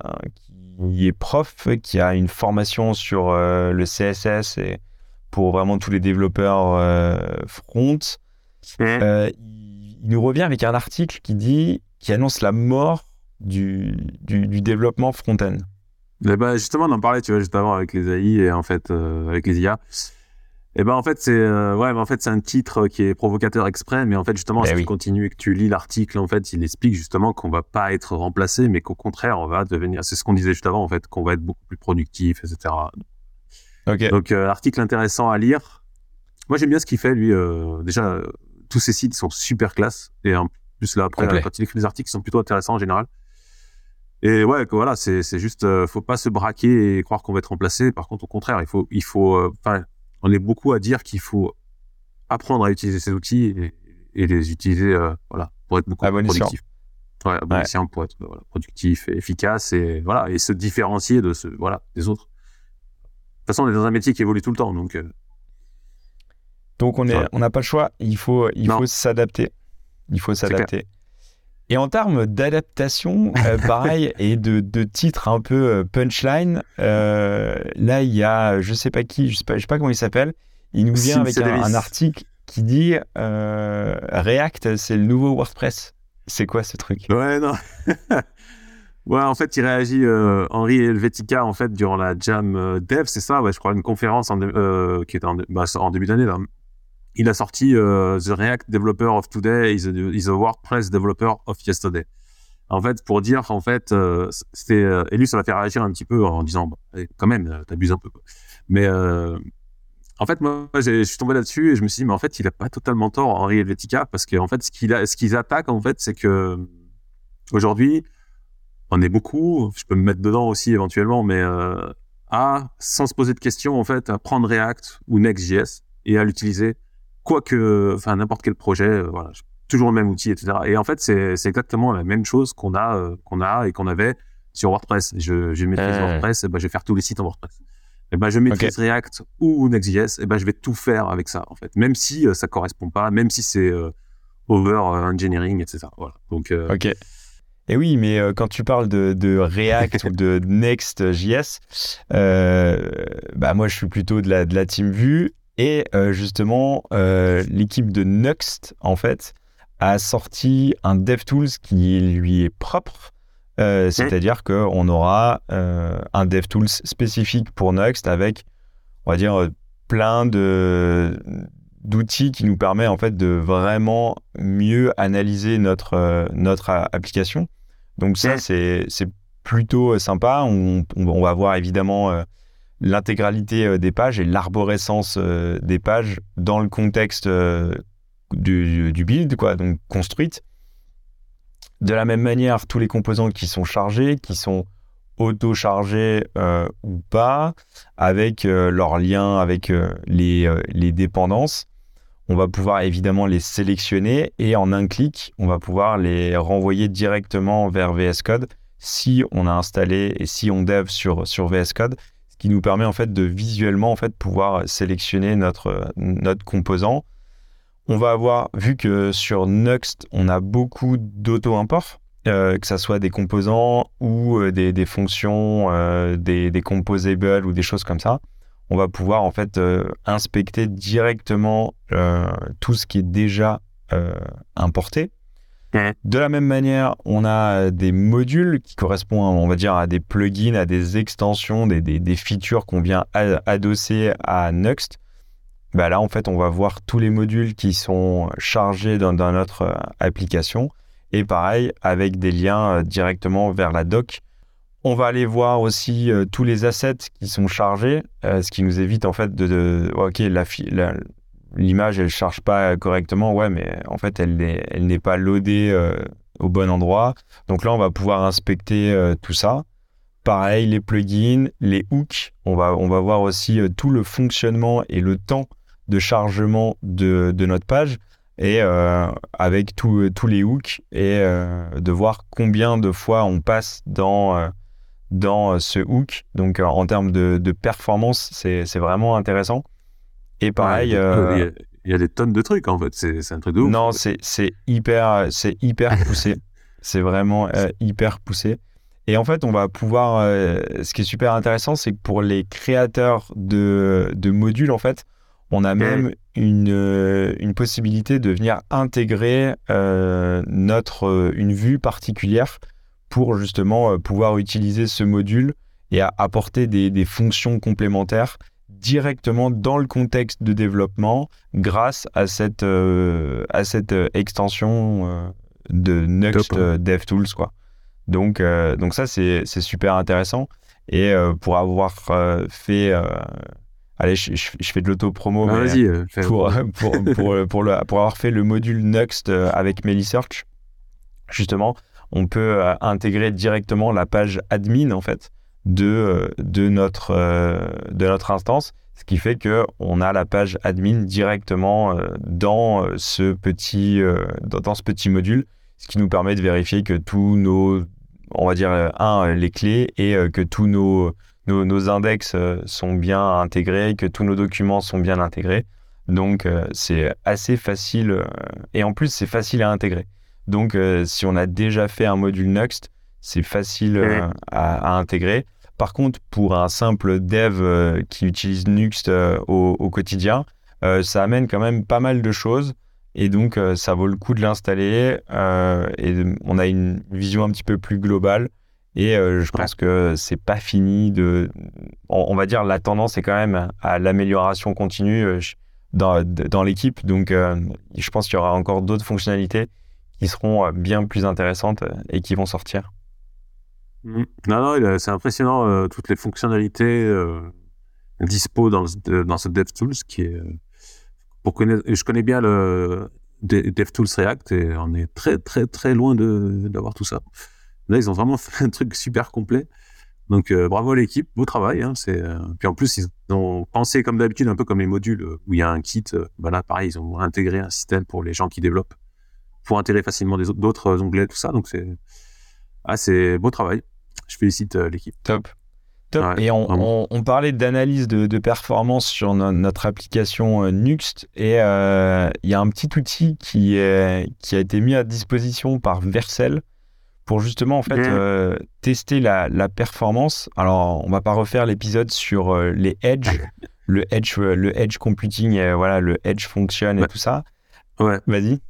qui est prof, qui a une formation sur euh, le CSS et pour vraiment tous les développeurs front, il, nous revient avec un article qui dit, qui annonce la mort du, du, développement front-end. Eh ben, justement, on en parlait, tu vois, juste avant avec les AI et en fait avec les IA. Et eh ben en fait c'est euh, ouais, en fait c'est un titre qui est provocateur exprès, mais en fait justement ben si tu continues et que tu lis l'article, en fait il explique justement qu'on va pas être remplacé, mais qu'au contraire on va devenir, c'est ce qu'on disait juste avant en fait, qu'on va être beaucoup plus productif, etc. Okay. Donc euh, article intéressant à lire. Moi j'aime bien ce qu'il fait lui. Euh, déjà tous ces sites sont super classe et en plus là après quand il écrit des articles ils sont plutôt intéressants en général. Et ouais, voilà, c'est juste, faut pas se braquer et croire qu'on va être remplacé. Par contre, au contraire, il faut, il faut, enfin, on est beaucoup à dire qu'il faut apprendre à utiliser ces outils et, les utiliser euh, voilà pour être beaucoup plus productif. Ouais, ouais. pour être voilà, productif et efficace et voilà et se différencier de ce voilà des autres. De toute façon, on est dans un métier qui évolue tout le temps, donc. Euh, donc on est, on n'a pas le choix. Il faut, il faut s'adapter. Il faut s'adapter. Et en termes d'adaptation, euh, pareil, et de, de titres un peu euh, punchline, euh, là, il y a, je sais pas qui, je sais pas, je sais pas comment il s'appelle, il nous vient avec un, article qui dit React, c'est le nouveau WordPress. C'est quoi ce truc? Ouais, non. ouais, en fait, il réagit Henri Helvetica en fait durant la Jam Dev, c'est ça, ouais, je crois, une conférence en, qui était en, bah, en début d'année il a sorti euh, The React Developer of Today is a, WordPress Developer of Yesterday. En fait, pour dire, en fait, euh, c'était, euh, et lui, ça m'a fait réagir un petit peu en disant, bah, eh, quand même, t'abuses un peu. Mais en fait, moi, je suis tombé là-dessus et je me suis dit, mais en fait, il a pas totalement tort, Henri Helvetica, parce qu'en fait, ce qu'il ce qu'ils attaquent, en fait, c'est que aujourd'hui, on est beaucoup, je peux me mettre dedans aussi éventuellement, mais à, sans se poser de questions, en fait, à prendre React ou Next.js et à l'utiliser quoi que, enfin n'importe quel projet, euh, voilà, toujours le même outil, etc. Et en fait, c'est exactement la même chose qu'on a, euh, qu'on a et qu'on avait sur WordPress. Je, je maîtrise WordPress, et ben, je vais faire tous les sites en WordPress. Et ben, je maîtrise React ou Next.js, et ben, je vais tout faire avec ça, en fait. Même si euh, ça correspond pas, même si c'est over engineering, etc. Voilà. Donc, ok. Et oui, mais quand tu parles de, de React ou de Next.js, bah moi je suis plutôt de la, de la team Vue et euh, justement, euh, l'équipe de Nuxt, en fait, a sorti un DevTools qui lui est propre. Euh, c'est-à-dire qu'on aura un DevTools spécifique pour Nuxt avec, on va dire, plein de d'outils qui nous permet en fait de vraiment mieux analyser notre notre application. Donc ça c'est c'est plutôt sympa. On, on, va voir évidemment l'intégralité euh, des pages et l'arborescence euh, des pages dans le contexte euh, du, build, quoi, donc construite. De la même manière, tous les composants qui sont chargés, qui sont auto-chargés ou pas, avec leur lien avec les, les, dépendances, on va pouvoir évidemment les sélectionner et en un clic, on va pouvoir les renvoyer directement vers VS Code si on a installé et si on dev sur, VS Code qui nous permet en fait de visuellement en fait pouvoir sélectionner notre, notre composant. On va avoir, vu que sur Nuxt, on a beaucoup d'auto-import, euh, que ce soit des composants ou euh, des, fonctions, euh, des, des, composables ou des choses comme ça, on va pouvoir en fait inspecter directement tout ce qui est déjà importé de la même manière, on a des modules qui correspondent, on va dire, à des plugins, à des extensions, des, features qu'on vient adosser à Nuxt. bah là, en fait, on va voir tous les modules qui sont chargés dans, notre application. Et pareil, avec des liens directement vers la doc. On va aller voir aussi tous les assets qui sont chargés, ce qui nous évite en fait de, ok, l'image elle charge pas correctement, ouais, mais en fait elle n'est pas loadée au bon endroit. Donc là, on va pouvoir inspecter tout ça. Pareil, les plugins, les hooks, on va, voir aussi euh, tout le fonctionnement et le temps de chargement de, notre page et euh, avec tous les hooks et euh, de voir combien de fois on passe dans, dans ce hook. Donc en termes de, performance, c'est vraiment intéressant. Et pareil... il, y a, des tonnes de trucs en fait, c'est un truc de ouf. Non, c'est hyper, hyper poussé. c'est vraiment hyper poussé. Et en fait, on va pouvoir. Euh, ce qui est super intéressant, c'est que pour les créateurs de, de modules, en fait, on a même une, euh, une possibilité de venir intégrer euh, notre, une vue particulière pour justement pouvoir utiliser ce module et apporter des, des, fonctions complémentaires directement dans le contexte de développement grâce à cette, à cette extension de Next hein. DevTools. Quoi. Donc, euh, donc ça, c'est super intéressant. Et euh, pour avoir euh, fait allez, je, fais de l'auto-promo, ah, pour, pour, pour, pour, le, pour, avoir fait le module Next avec MeliSearch, justement, on peut intégrer directement la page admin, en fait, de, de, notre, de notre instance, ce qui fait qu'on a la page admin directement dans, ce petit, dans ce petit module, ce qui nous permet de vérifier que tous nos on va dire, euh, un, les clés et euh, que tous nos, nos, index euh, sont bien intégrés, que tous nos documents sont bien intégrés. Donc, c'est assez facile et en plus, c'est facile à intégrer. Donc, si on a déjà fait un module Next, c'est facile à, intégrer. Par contre, pour un simple dev qui utilise Nuxt au, quotidien, ça amène quand même pas mal de choses. Et donc, euh, ça vaut le coup de l'installer. Euh, et on a une vision un petit peu plus globale. Et euh, je pense que c'est pas fini de. On, va dire la tendance est quand même à l'amélioration continue dans, dans l'équipe. Donc, je pense qu'il y aura encore d'autres fonctionnalités qui seront bien plus intéressantes et qui vont sortir. Mmh. Non, non, c'est impressionnant toutes les fonctionnalités dispo dans, dans ce DevTools qui est je connais bien le DevTools React et on est très, très, très loin d'avoir tout ça. Là, ils ont vraiment fait un truc super complet. Donc, euh, bravo à l'équipe, beau travail. Hein, c'est, euh, Puis en plus, ils ont pensé comme d'habitude, un peu comme les modules euh, où il y a un kit. Bah là, pareil, ils ont intégré un système pour les gens qui développent, pour intégrer facilement d'autres onglets, tout ça. Donc, c'est, ah, beau travail. Je félicite l'équipe. Top et on, parlait d'analyse de, performance sur notre application euh, Nuxt. Et euh, il y a un petit outil qui, est, qui a été mis à disposition par Vercel pour justement en fait euh, tester la, performance. Alors, on va pas refaire l'épisode sur les edge, le edge, le edge computing, et, voilà, le edge function et tout ça. Ouais. Vas-y.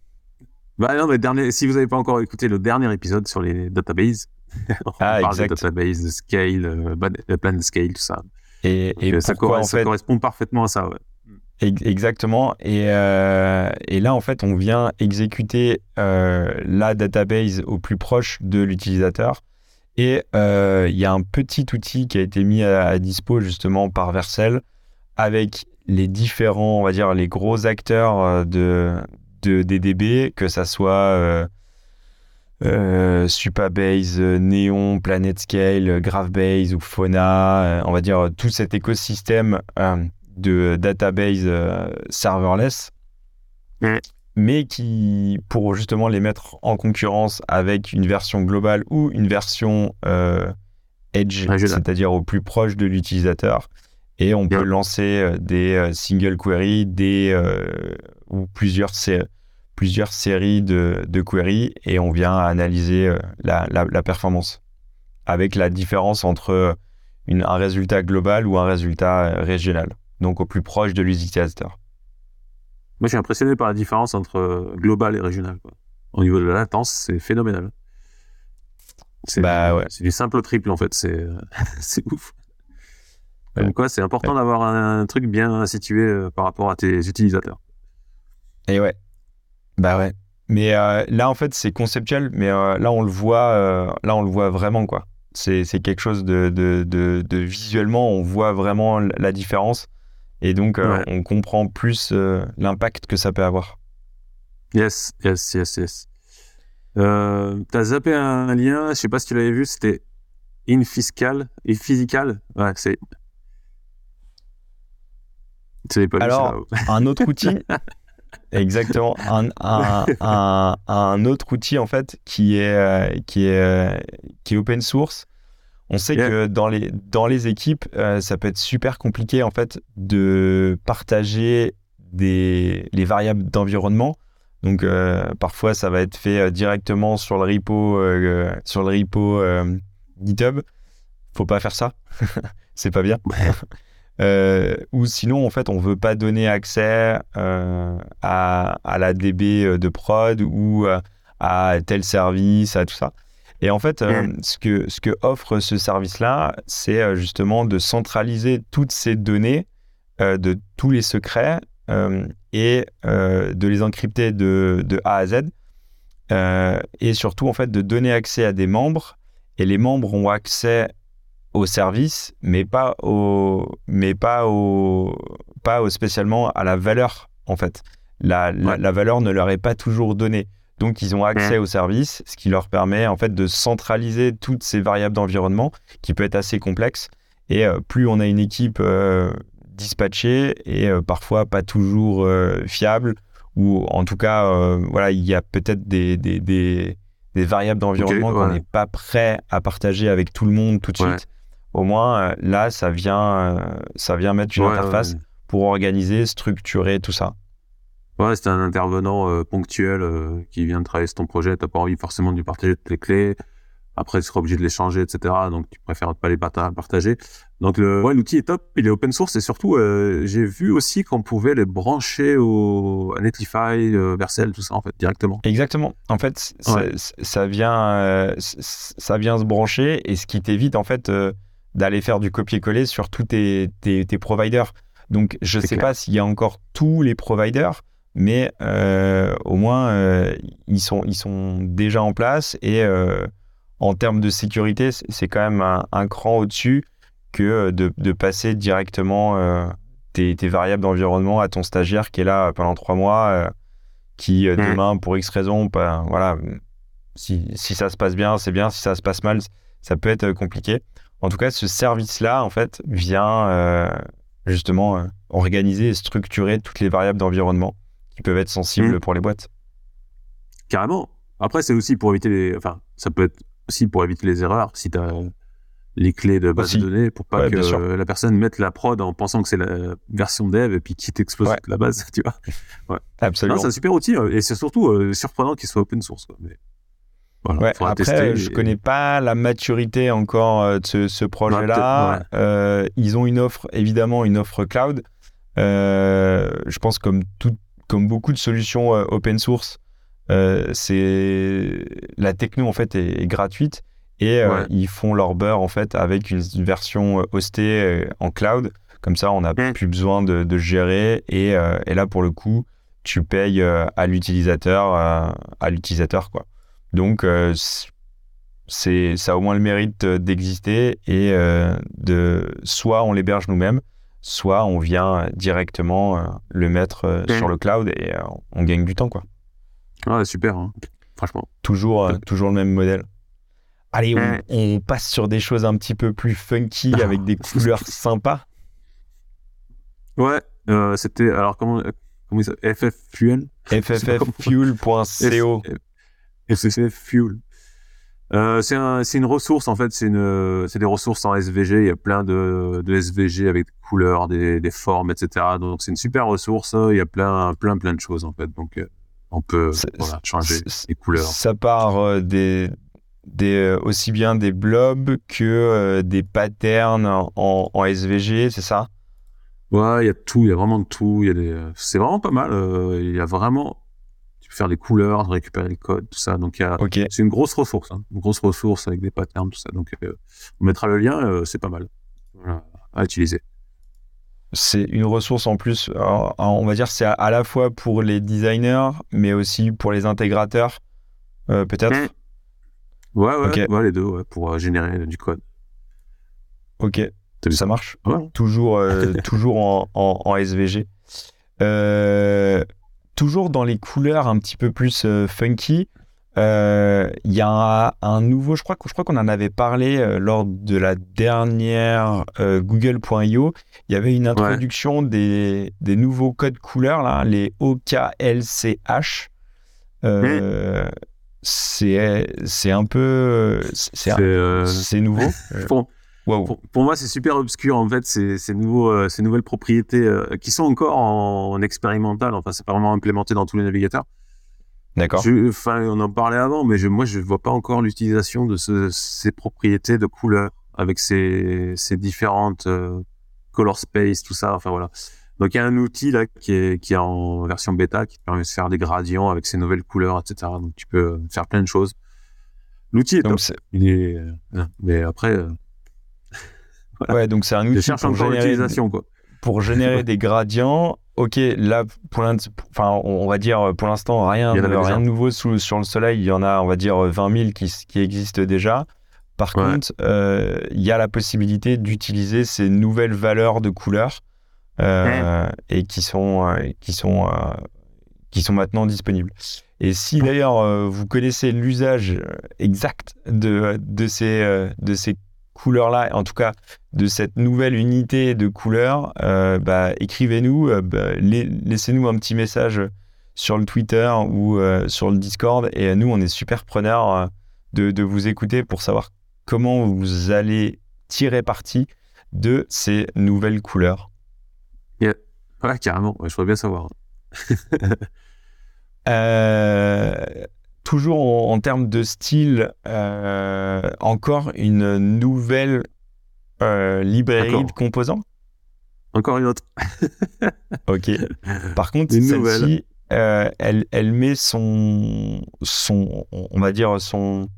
Bah non, mais dernier, si vous n'avez pas encore écouté le dernier épisode sur les databases, on ah, parle exact. de database, de scale, de plan de scale, tout ça. Et, et ça, correspond parfaitement à ça. Ouais. Exactement. Et, euh, et, là, en fait, on vient exécuter euh, la database au plus proche de l'utilisateur. Et euh, il y a un petit outil qui a été mis à, dispo justement par Vercel avec les différents, on va dire, les gros acteurs de, de DDB, que ça soit euh, Supabase, euh, Neon, PlanetScale, GraphBase ou Fauna, euh, on va dire tout cet écosystème de database serverless, mais qui, pour justement les mettre en concurrence avec une version globale ou une version edge, c'est-à-dire au plus proche de l'utilisateur, et on peut lancer des single queries, des ou plusieurs plusieurs séries de, queries et on vient analyser euh, la, performance avec la différence entre une, un résultat global ou un résultat euh, régional, donc au plus proche de l'utilisateur. Moi, je suis impressionné par la différence entre euh, global et régional. Au niveau de la latence, c'est phénoménal. C'est bah, ouais. du simple triple, en fait. C'est ouf. Comme quoi, c'est important d'avoir un, truc bien situé euh, par rapport à tes utilisateurs. Et ouais. Bah ouais. Mais euh, là, en fait, c'est conceptuel, mais euh, là, on le voit, là, on le voit vraiment, quoi. C'est quelque chose de, de, de, visuellement, on voit vraiment la différence. Et donc, on comprend plus l'impact que ça peut avoir. Yes, yes, yes, yes. T'as zappé un, lien, je sais pas si tu l'avais vu, c'était InFiscal. InPhysical Ouais, c'est alors, un autre outil, exactement, un, un, un, autre outil en fait qui est, euh, qui est, euh, qui est open source. On sait que dans les, dans les équipes, euh, ça peut être super compliqué en fait de partager des, les variables d'environnement. Donc parfois ça va être fait directement sur le repo, sur le repo GitHub. Faut pas faire ça, c'est pas bien. Euh, ou sinon, en fait, on veut pas donner accès euh, à, à, la DB euh, de prod ou à tel service, à tout ça. Et en fait, ce, que, ce que offre ce service-là, c'est justement de centraliser toutes ces données de tous les secrets et de les encrypter de, de A à Z. et surtout, en fait, de donner accès à des membres. Et les membres ont accès au service, mais pas au, mais pas au, pas au spécialement à la valeur en fait. La, la, valeur ne leur est pas toujours donnée. Donc ils ont accès au service, ce qui leur permet en fait de centraliser toutes ces variables d'environnement, qui peut être assez complexe. Et euh, plus on a une équipe euh, dispatchée et euh, parfois pas toujours fiable, ou en tout cas, voilà, il y a peut-être des, des, des, des, variables d'environnement qu'on n'est pas prêt à partager avec tout le monde tout de suite au moins euh, là, ça vient, euh, ça vient mettre une interface pour organiser, structurer tout ça. Ouais, c'est un intervenant euh, ponctuel qui vient de travailler sur ton projet. T'as pas envie forcément de lui partager toutes les clés. Après, tu seras obligé de les changer, etc. Donc, tu préfères pas les partager. Donc, le, ouais, l'outil est top. Il est open source et surtout, j'ai vu aussi qu'on pouvait les brancher au à Netlify, Vercel, tout ça, en fait, directement. Exactement. En fait, ça, vient, ça vient se brancher et ce qui t'évite, en fait, d'aller faire du copier-coller sur tous tes, tes, providers. Donc, je ne sais pas s'il y a encore tous les providers, mais euh, au moins, euh, ils, sont, ils sont déjà en place et euh, en termes de sécurité, c'est quand même un, cran au-dessus que de, de, passer directement tes, tes, variables d'environnement à ton stagiaire qui est là pendant trois mois, qui mmh. demain, pour X raison, ben, voilà, si, si ça se passe bien, c'est bien, si ça se passe mal, ça peut être compliqué. En tout cas, ce service-là, en fait, vient euh, justement euh, organiser et structurer toutes les variables d'environnement qui peuvent être sensibles mmh. pour les boîtes. Carrément. Après, c'est aussi pour éviter les. Enfin, ça peut être aussi pour éviter les erreurs si tu as les clés de base de données pour pas que la personne mette la prod en pensant que c'est la version dev et puis qu'il t'explose la base, tu vois. Ouais. Absolument. C'est un super outil et c'est surtout euh, surprenant qu'il soit open source. Quoi. Mais après, je connais pas la maturité encore euh, de ce, projet-là. Euh, ils ont une offre, évidemment, une offre cloud. Euh, je pense comme tout, comme beaucoup de solutions open source, c'est la techno en fait est, gratuite et ils font leur beurre en fait avec une version hostée en cloud. Comme ça, on n'a mm. plus besoin de, de gérer et, et, là pour le coup, tu payes à l'utilisateur, à l'utilisateur quoi. Donc, euh, c'est ça a au moins le mérite euh, d'exister et euh, de soit on l'héberge nous-mêmes, soit on vient directement le mettre sur le cloud et on gagne du temps, quoi. Ah, super, hein. franchement. Toujours, toujours le même modèle. Allez, on, passe sur des choses un petit peu plus funky avec des couleurs sympas. Ouais, c'était alors comment comment FFFuel FFFfuel.co SCCF Fuel. Euh, c'est un, une ressource en fait, c'est des ressources en SVG. Il y a plein de, de SVG avec des couleurs, des, des formes, etc. Donc c'est une super ressource. Il y a plein, plein, plein de choses en fait. Donc euh, on peut voilà, changer les couleurs. Ça part euh, des, des aussi bien des blobs que des patterns en, en SVG, c'est ça? Ouais, il y a tout. Il y a vraiment de tout. C'est vraiment pas mal. il y a vraiment faire des couleurs, récupérer le code, tout ça. Donc, c'est une grosse ressource, hein. une grosse ressource avec des patterns, tout ça. Donc, euh, on mettra le lien, euh, c'est pas mal. à utiliser. C'est une ressource en plus, on va dire, c'est à, la fois pour les designers, mais aussi pour les intégrateurs, peut-être? Mmh. Ouais, ouais, les deux, pour générer du code. Ok, ça marche? Toujours, toujours en, en SVG. Toujours dans les couleurs un petit peu plus funky. Euh, il y a un, nouveau, je crois, je crois qu'on en avait parlé euh, lors de la dernière euh, Google.io. Il y avait une introduction des, des, nouveaux codes couleurs, là, les OKLCH. C'est un peu. C'est nouveau. pour, pour, moi, c'est super obscur en fait, ces, ces, nouveaux, ces nouvelles propriétés qui sont encore en, en expérimental. Enfin, c'est pas vraiment implémenté dans tous les navigateurs. D'accord. Enfin, on en parlait avant, mais je, moi, je vois pas encore l'utilisation de ces propriétés de couleurs avec ces, ces différentes euh, color space, tout ça. Enfin voilà. Donc il y a un outil là qui est, qui est en version bêta qui permet de faire des gradients avec ces nouvelles couleurs, etc. Donc tu peux faire plein de choses. L'outil est top. Il est... Euh, mais après. Euh, ouais, donc c'est un outil pour générer, quoi. pour générer des gradients ok, là, pour enfin, on va dire pour l'instant rien, rien de nouveau sous, sur le soleil. Il y en a, on va dire 20 000 qui, qui existent déjà. Par contre, euh, il y a la possibilité d'utiliser ces nouvelles valeurs de couleurs euh, et qui sont, euh, qui, sont, qui sont maintenant disponibles. Et si d'ailleurs vous connaissez l'usage exact de, de, ces, de ces couleurs-là, en tout cas de cette nouvelle unité de couleurs, euh, bah, écrivez-nous, euh, bah, laissez-nous un petit message sur le Twitter ou euh, sur le Discord. Et nous, on est super preneurs de, vous écouter pour savoir comment vous allez tirer parti de ces nouvelles couleurs. Ouais, carrément, je voudrais bien savoir. Toujours en, termes de style, encore une nouvelle euh, librairie de composants? Encore une autre. ok. Par contre, celle-ci, euh, elle, elle met son, son, on va dire son,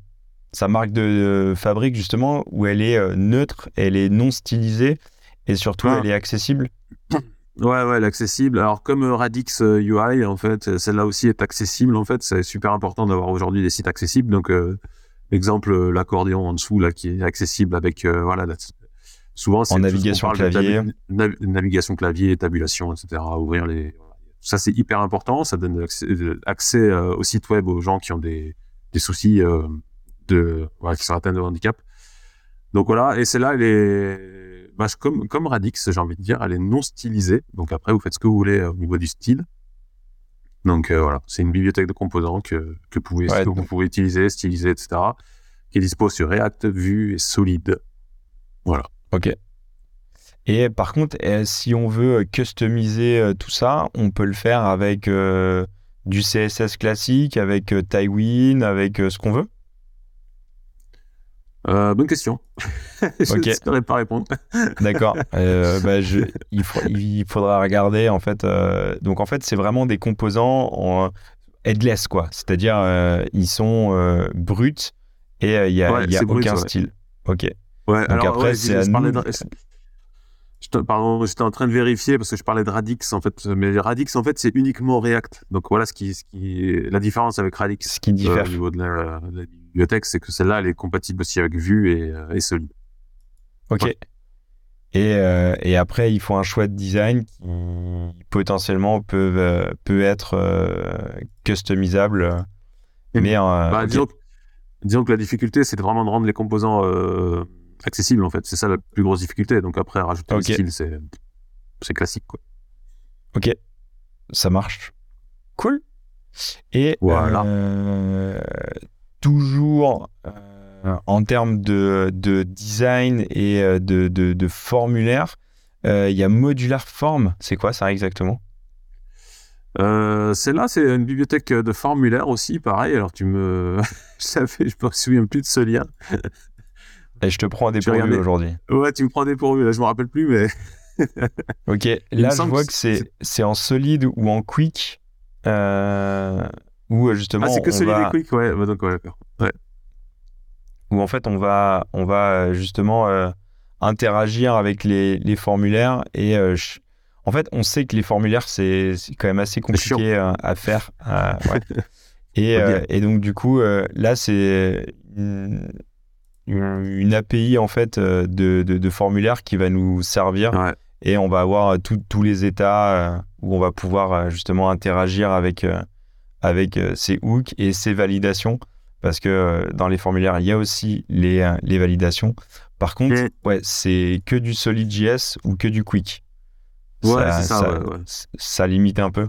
sa marque de fabrique justement, où elle est euh, neutre, elle est non stylisée et surtout ah. elle est accessible. Ouais, ouais, elle est accessible. Alors comme Radix UI, en fait, celle-là aussi est accessible. En fait, c'est super important d'avoir aujourd'hui des sites accessibles. Donc, exemple, l'accordéon en dessous là qui est accessible avec voilà Souvent, c'est en navigation clavier, navigation clavier, tabulation, etc. Ouvrir les, ça c'est hyper important. Ça donne accès, euh, au site web aux gens qui ont des, des soucis euh, de, voilà, qui sont atteints de handicap. Donc voilà, et celle-là, elle est bah, comme comme Radix, j'ai envie de dire, elle est non stylisée. Donc après, vous faites ce que vous voulez euh, au niveau du style. Donc voilà, c'est une bibliothèque de composants que que, vous pouvez, que vous pouvez utiliser, styliser, etc. Qui est dispo sur React, Vue et Solid. Voilà. Ok. Et par contre, eh, si on veut customiser euh, tout ça, on peut le faire avec euh, du CSS classique, avec euh, Tailwind, avec ce qu'on veut? Bonne question. je ne saurais pas répondre. D'accord. Bah, il, faudra regarder en fait. donc en fait, c'est vraiment des composants en headless quoi. C'est-à-dire ils sont bruts et il n'y a, a aucun style. Ok. Ouais, Donc alors, après, c'est Pardon, j'étais en train de vérifier parce que je parlais de Radix en fait, mais Radix en fait c'est uniquement React. Donc voilà ce qui, ce qui, la différence avec Radix. Ce qui diffère euh, au niveau de la, bibliothèque, c'est que celle-là elle est compatible aussi avec Vue et, euh, et Solid. Ok. Et, euh, et, après, il faut un choix de design qui potentiellement peut, peut être customisable. Mais bah, disons, disons, que la difficulté, c'est vraiment de rendre les composants accessible en fait. C'est ça la plus grosse difficulté. Donc après, rajouter okay. style, c'est, c'est classique quoi. Ok, ça marche. Cool. Et voilà. Euh, toujours euh, en termes de, de, design et euh, de, de, de formulaire, il y a Modular Form. C'est quoi ça exactement? Euh, celle-là, c'est une bibliothèque de formulaire aussi, pareil. Alors, tu me. je je me souviens plus de ce lien. Et je te prends à dépourvu aujourd'hui. Ouais, tu me prends à dépourvu. Là, je me rappelle plus, mais. ok, là, je vois que c'est, c'est en solide ou en quick. Euh, où justement. Ah, c'est que solide et quick, ouais. Bah, donc, ouais. Où en fait, on va, on va justement euh, interagir avec les, les formulaires. Et en fait, on sait que les formulaires, c'est quand même assez compliqué à faire. et, et, donc, du coup, là, c'est une, API en fait de, de, de, formulaire qui va nous servir. Et on va avoir tous les états où on va pouvoir justement interagir avec, avec ces hooks et ces validations parce que euh, dans les formulaires, il y a aussi les, euh, les validations. Par contre, ouais, c'est que du SolidJS ou que du Quick. Ouais, ça, ça, ça, limite un peu.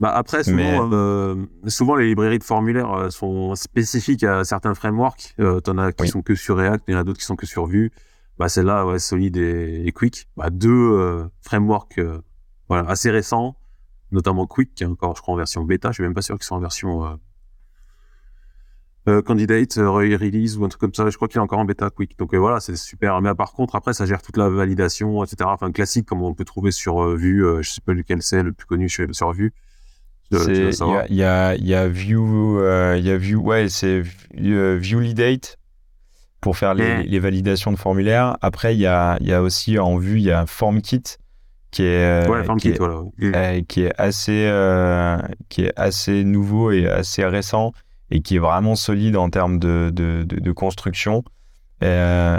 Bah après, souvent, euh, souvent, les librairies de formulaires sont spécifiques à certains frameworks. Euh, T'en as qui sont que sur React, il y en a d'autres qui sont que sur Vue. Bah, celle-là, ouais, Solid et, Quick. Bah, deux frameworks voilà, assez récents, notamment Quick, qui est encore, je crois, en version bêta. Je suis même pas sûr qu'ils soient en version euh, candidate euh, release ou un truc comme ça. Je crois qu'il est encore en bêta quick. Donc euh, voilà, c'est super. Mais par contre, après, ça gère toute la validation, etc. Enfin, classique comme on peut trouver sur Vue. je sais pas lequel c'est le plus connu sur Vue. Il y a, y, a, View, il y a View, ouais, c'est Viewlidate pour faire les, les, validations de formulaires. Après, il y a, y a aussi en vue, il y a FormKit qui est, ouais, qui, est voilà. qui, est assez, qui est assez nouveau et assez récent et qui est vraiment solide en termes de, de, de, construction. Euh,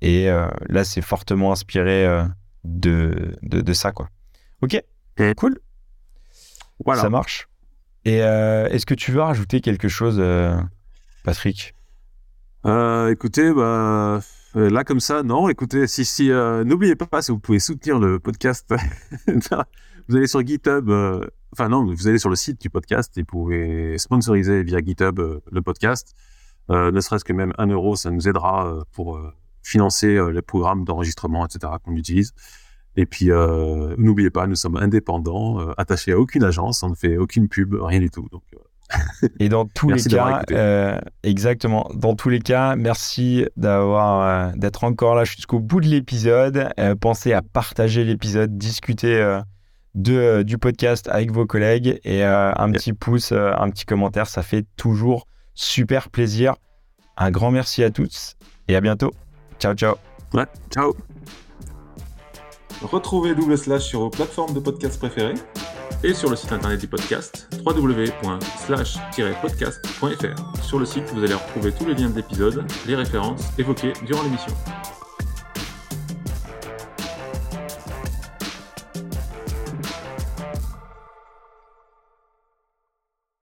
et euh, là, c'est fortement inspiré euh, de, de, ça, quoi. Ok, cool. Voilà. Ça marche. Et est-ce que tu veux rajouter quelque chose, Patrick? Écoutez, bah, là comme ça, non. Écoutez, si, si, n'oubliez pas, si vous pouvez soutenir le podcast, vous allez sur GitHub Enfin non, vous allez sur le site du podcast et vous pouvez sponsoriser via GitHub euh, le podcast. Euh, ne serait-ce que même un euro, ça nous aidera euh, pour financer les programmes d'enregistrement, etc. qu'on utilise. Et puis, n'oubliez pas, nous sommes indépendants, attachés à aucune agence, on ne fait aucune pub, rien du tout. Donc, et dans tous les cas, exactement. Dans tous les cas, merci d'avoir d'être encore là jusqu'au bout de l'épisode. pensez à partager l'épisode, discuter de, euh, du podcast avec vos collègues et euh, un petit pouce, euh, un petit commentaire, ça fait toujours super plaisir. Un grand merci à tous et à bientôt. Ciao, ciao. Ouais, ciao. Retrouvez Double Slash sur vos plateformes de podcast préférées et sur le site internet du podcast www.slash-podcast.fr. Sur le site, vous allez retrouver tous les liens de l'épisode, les références évoquées durant l'émission.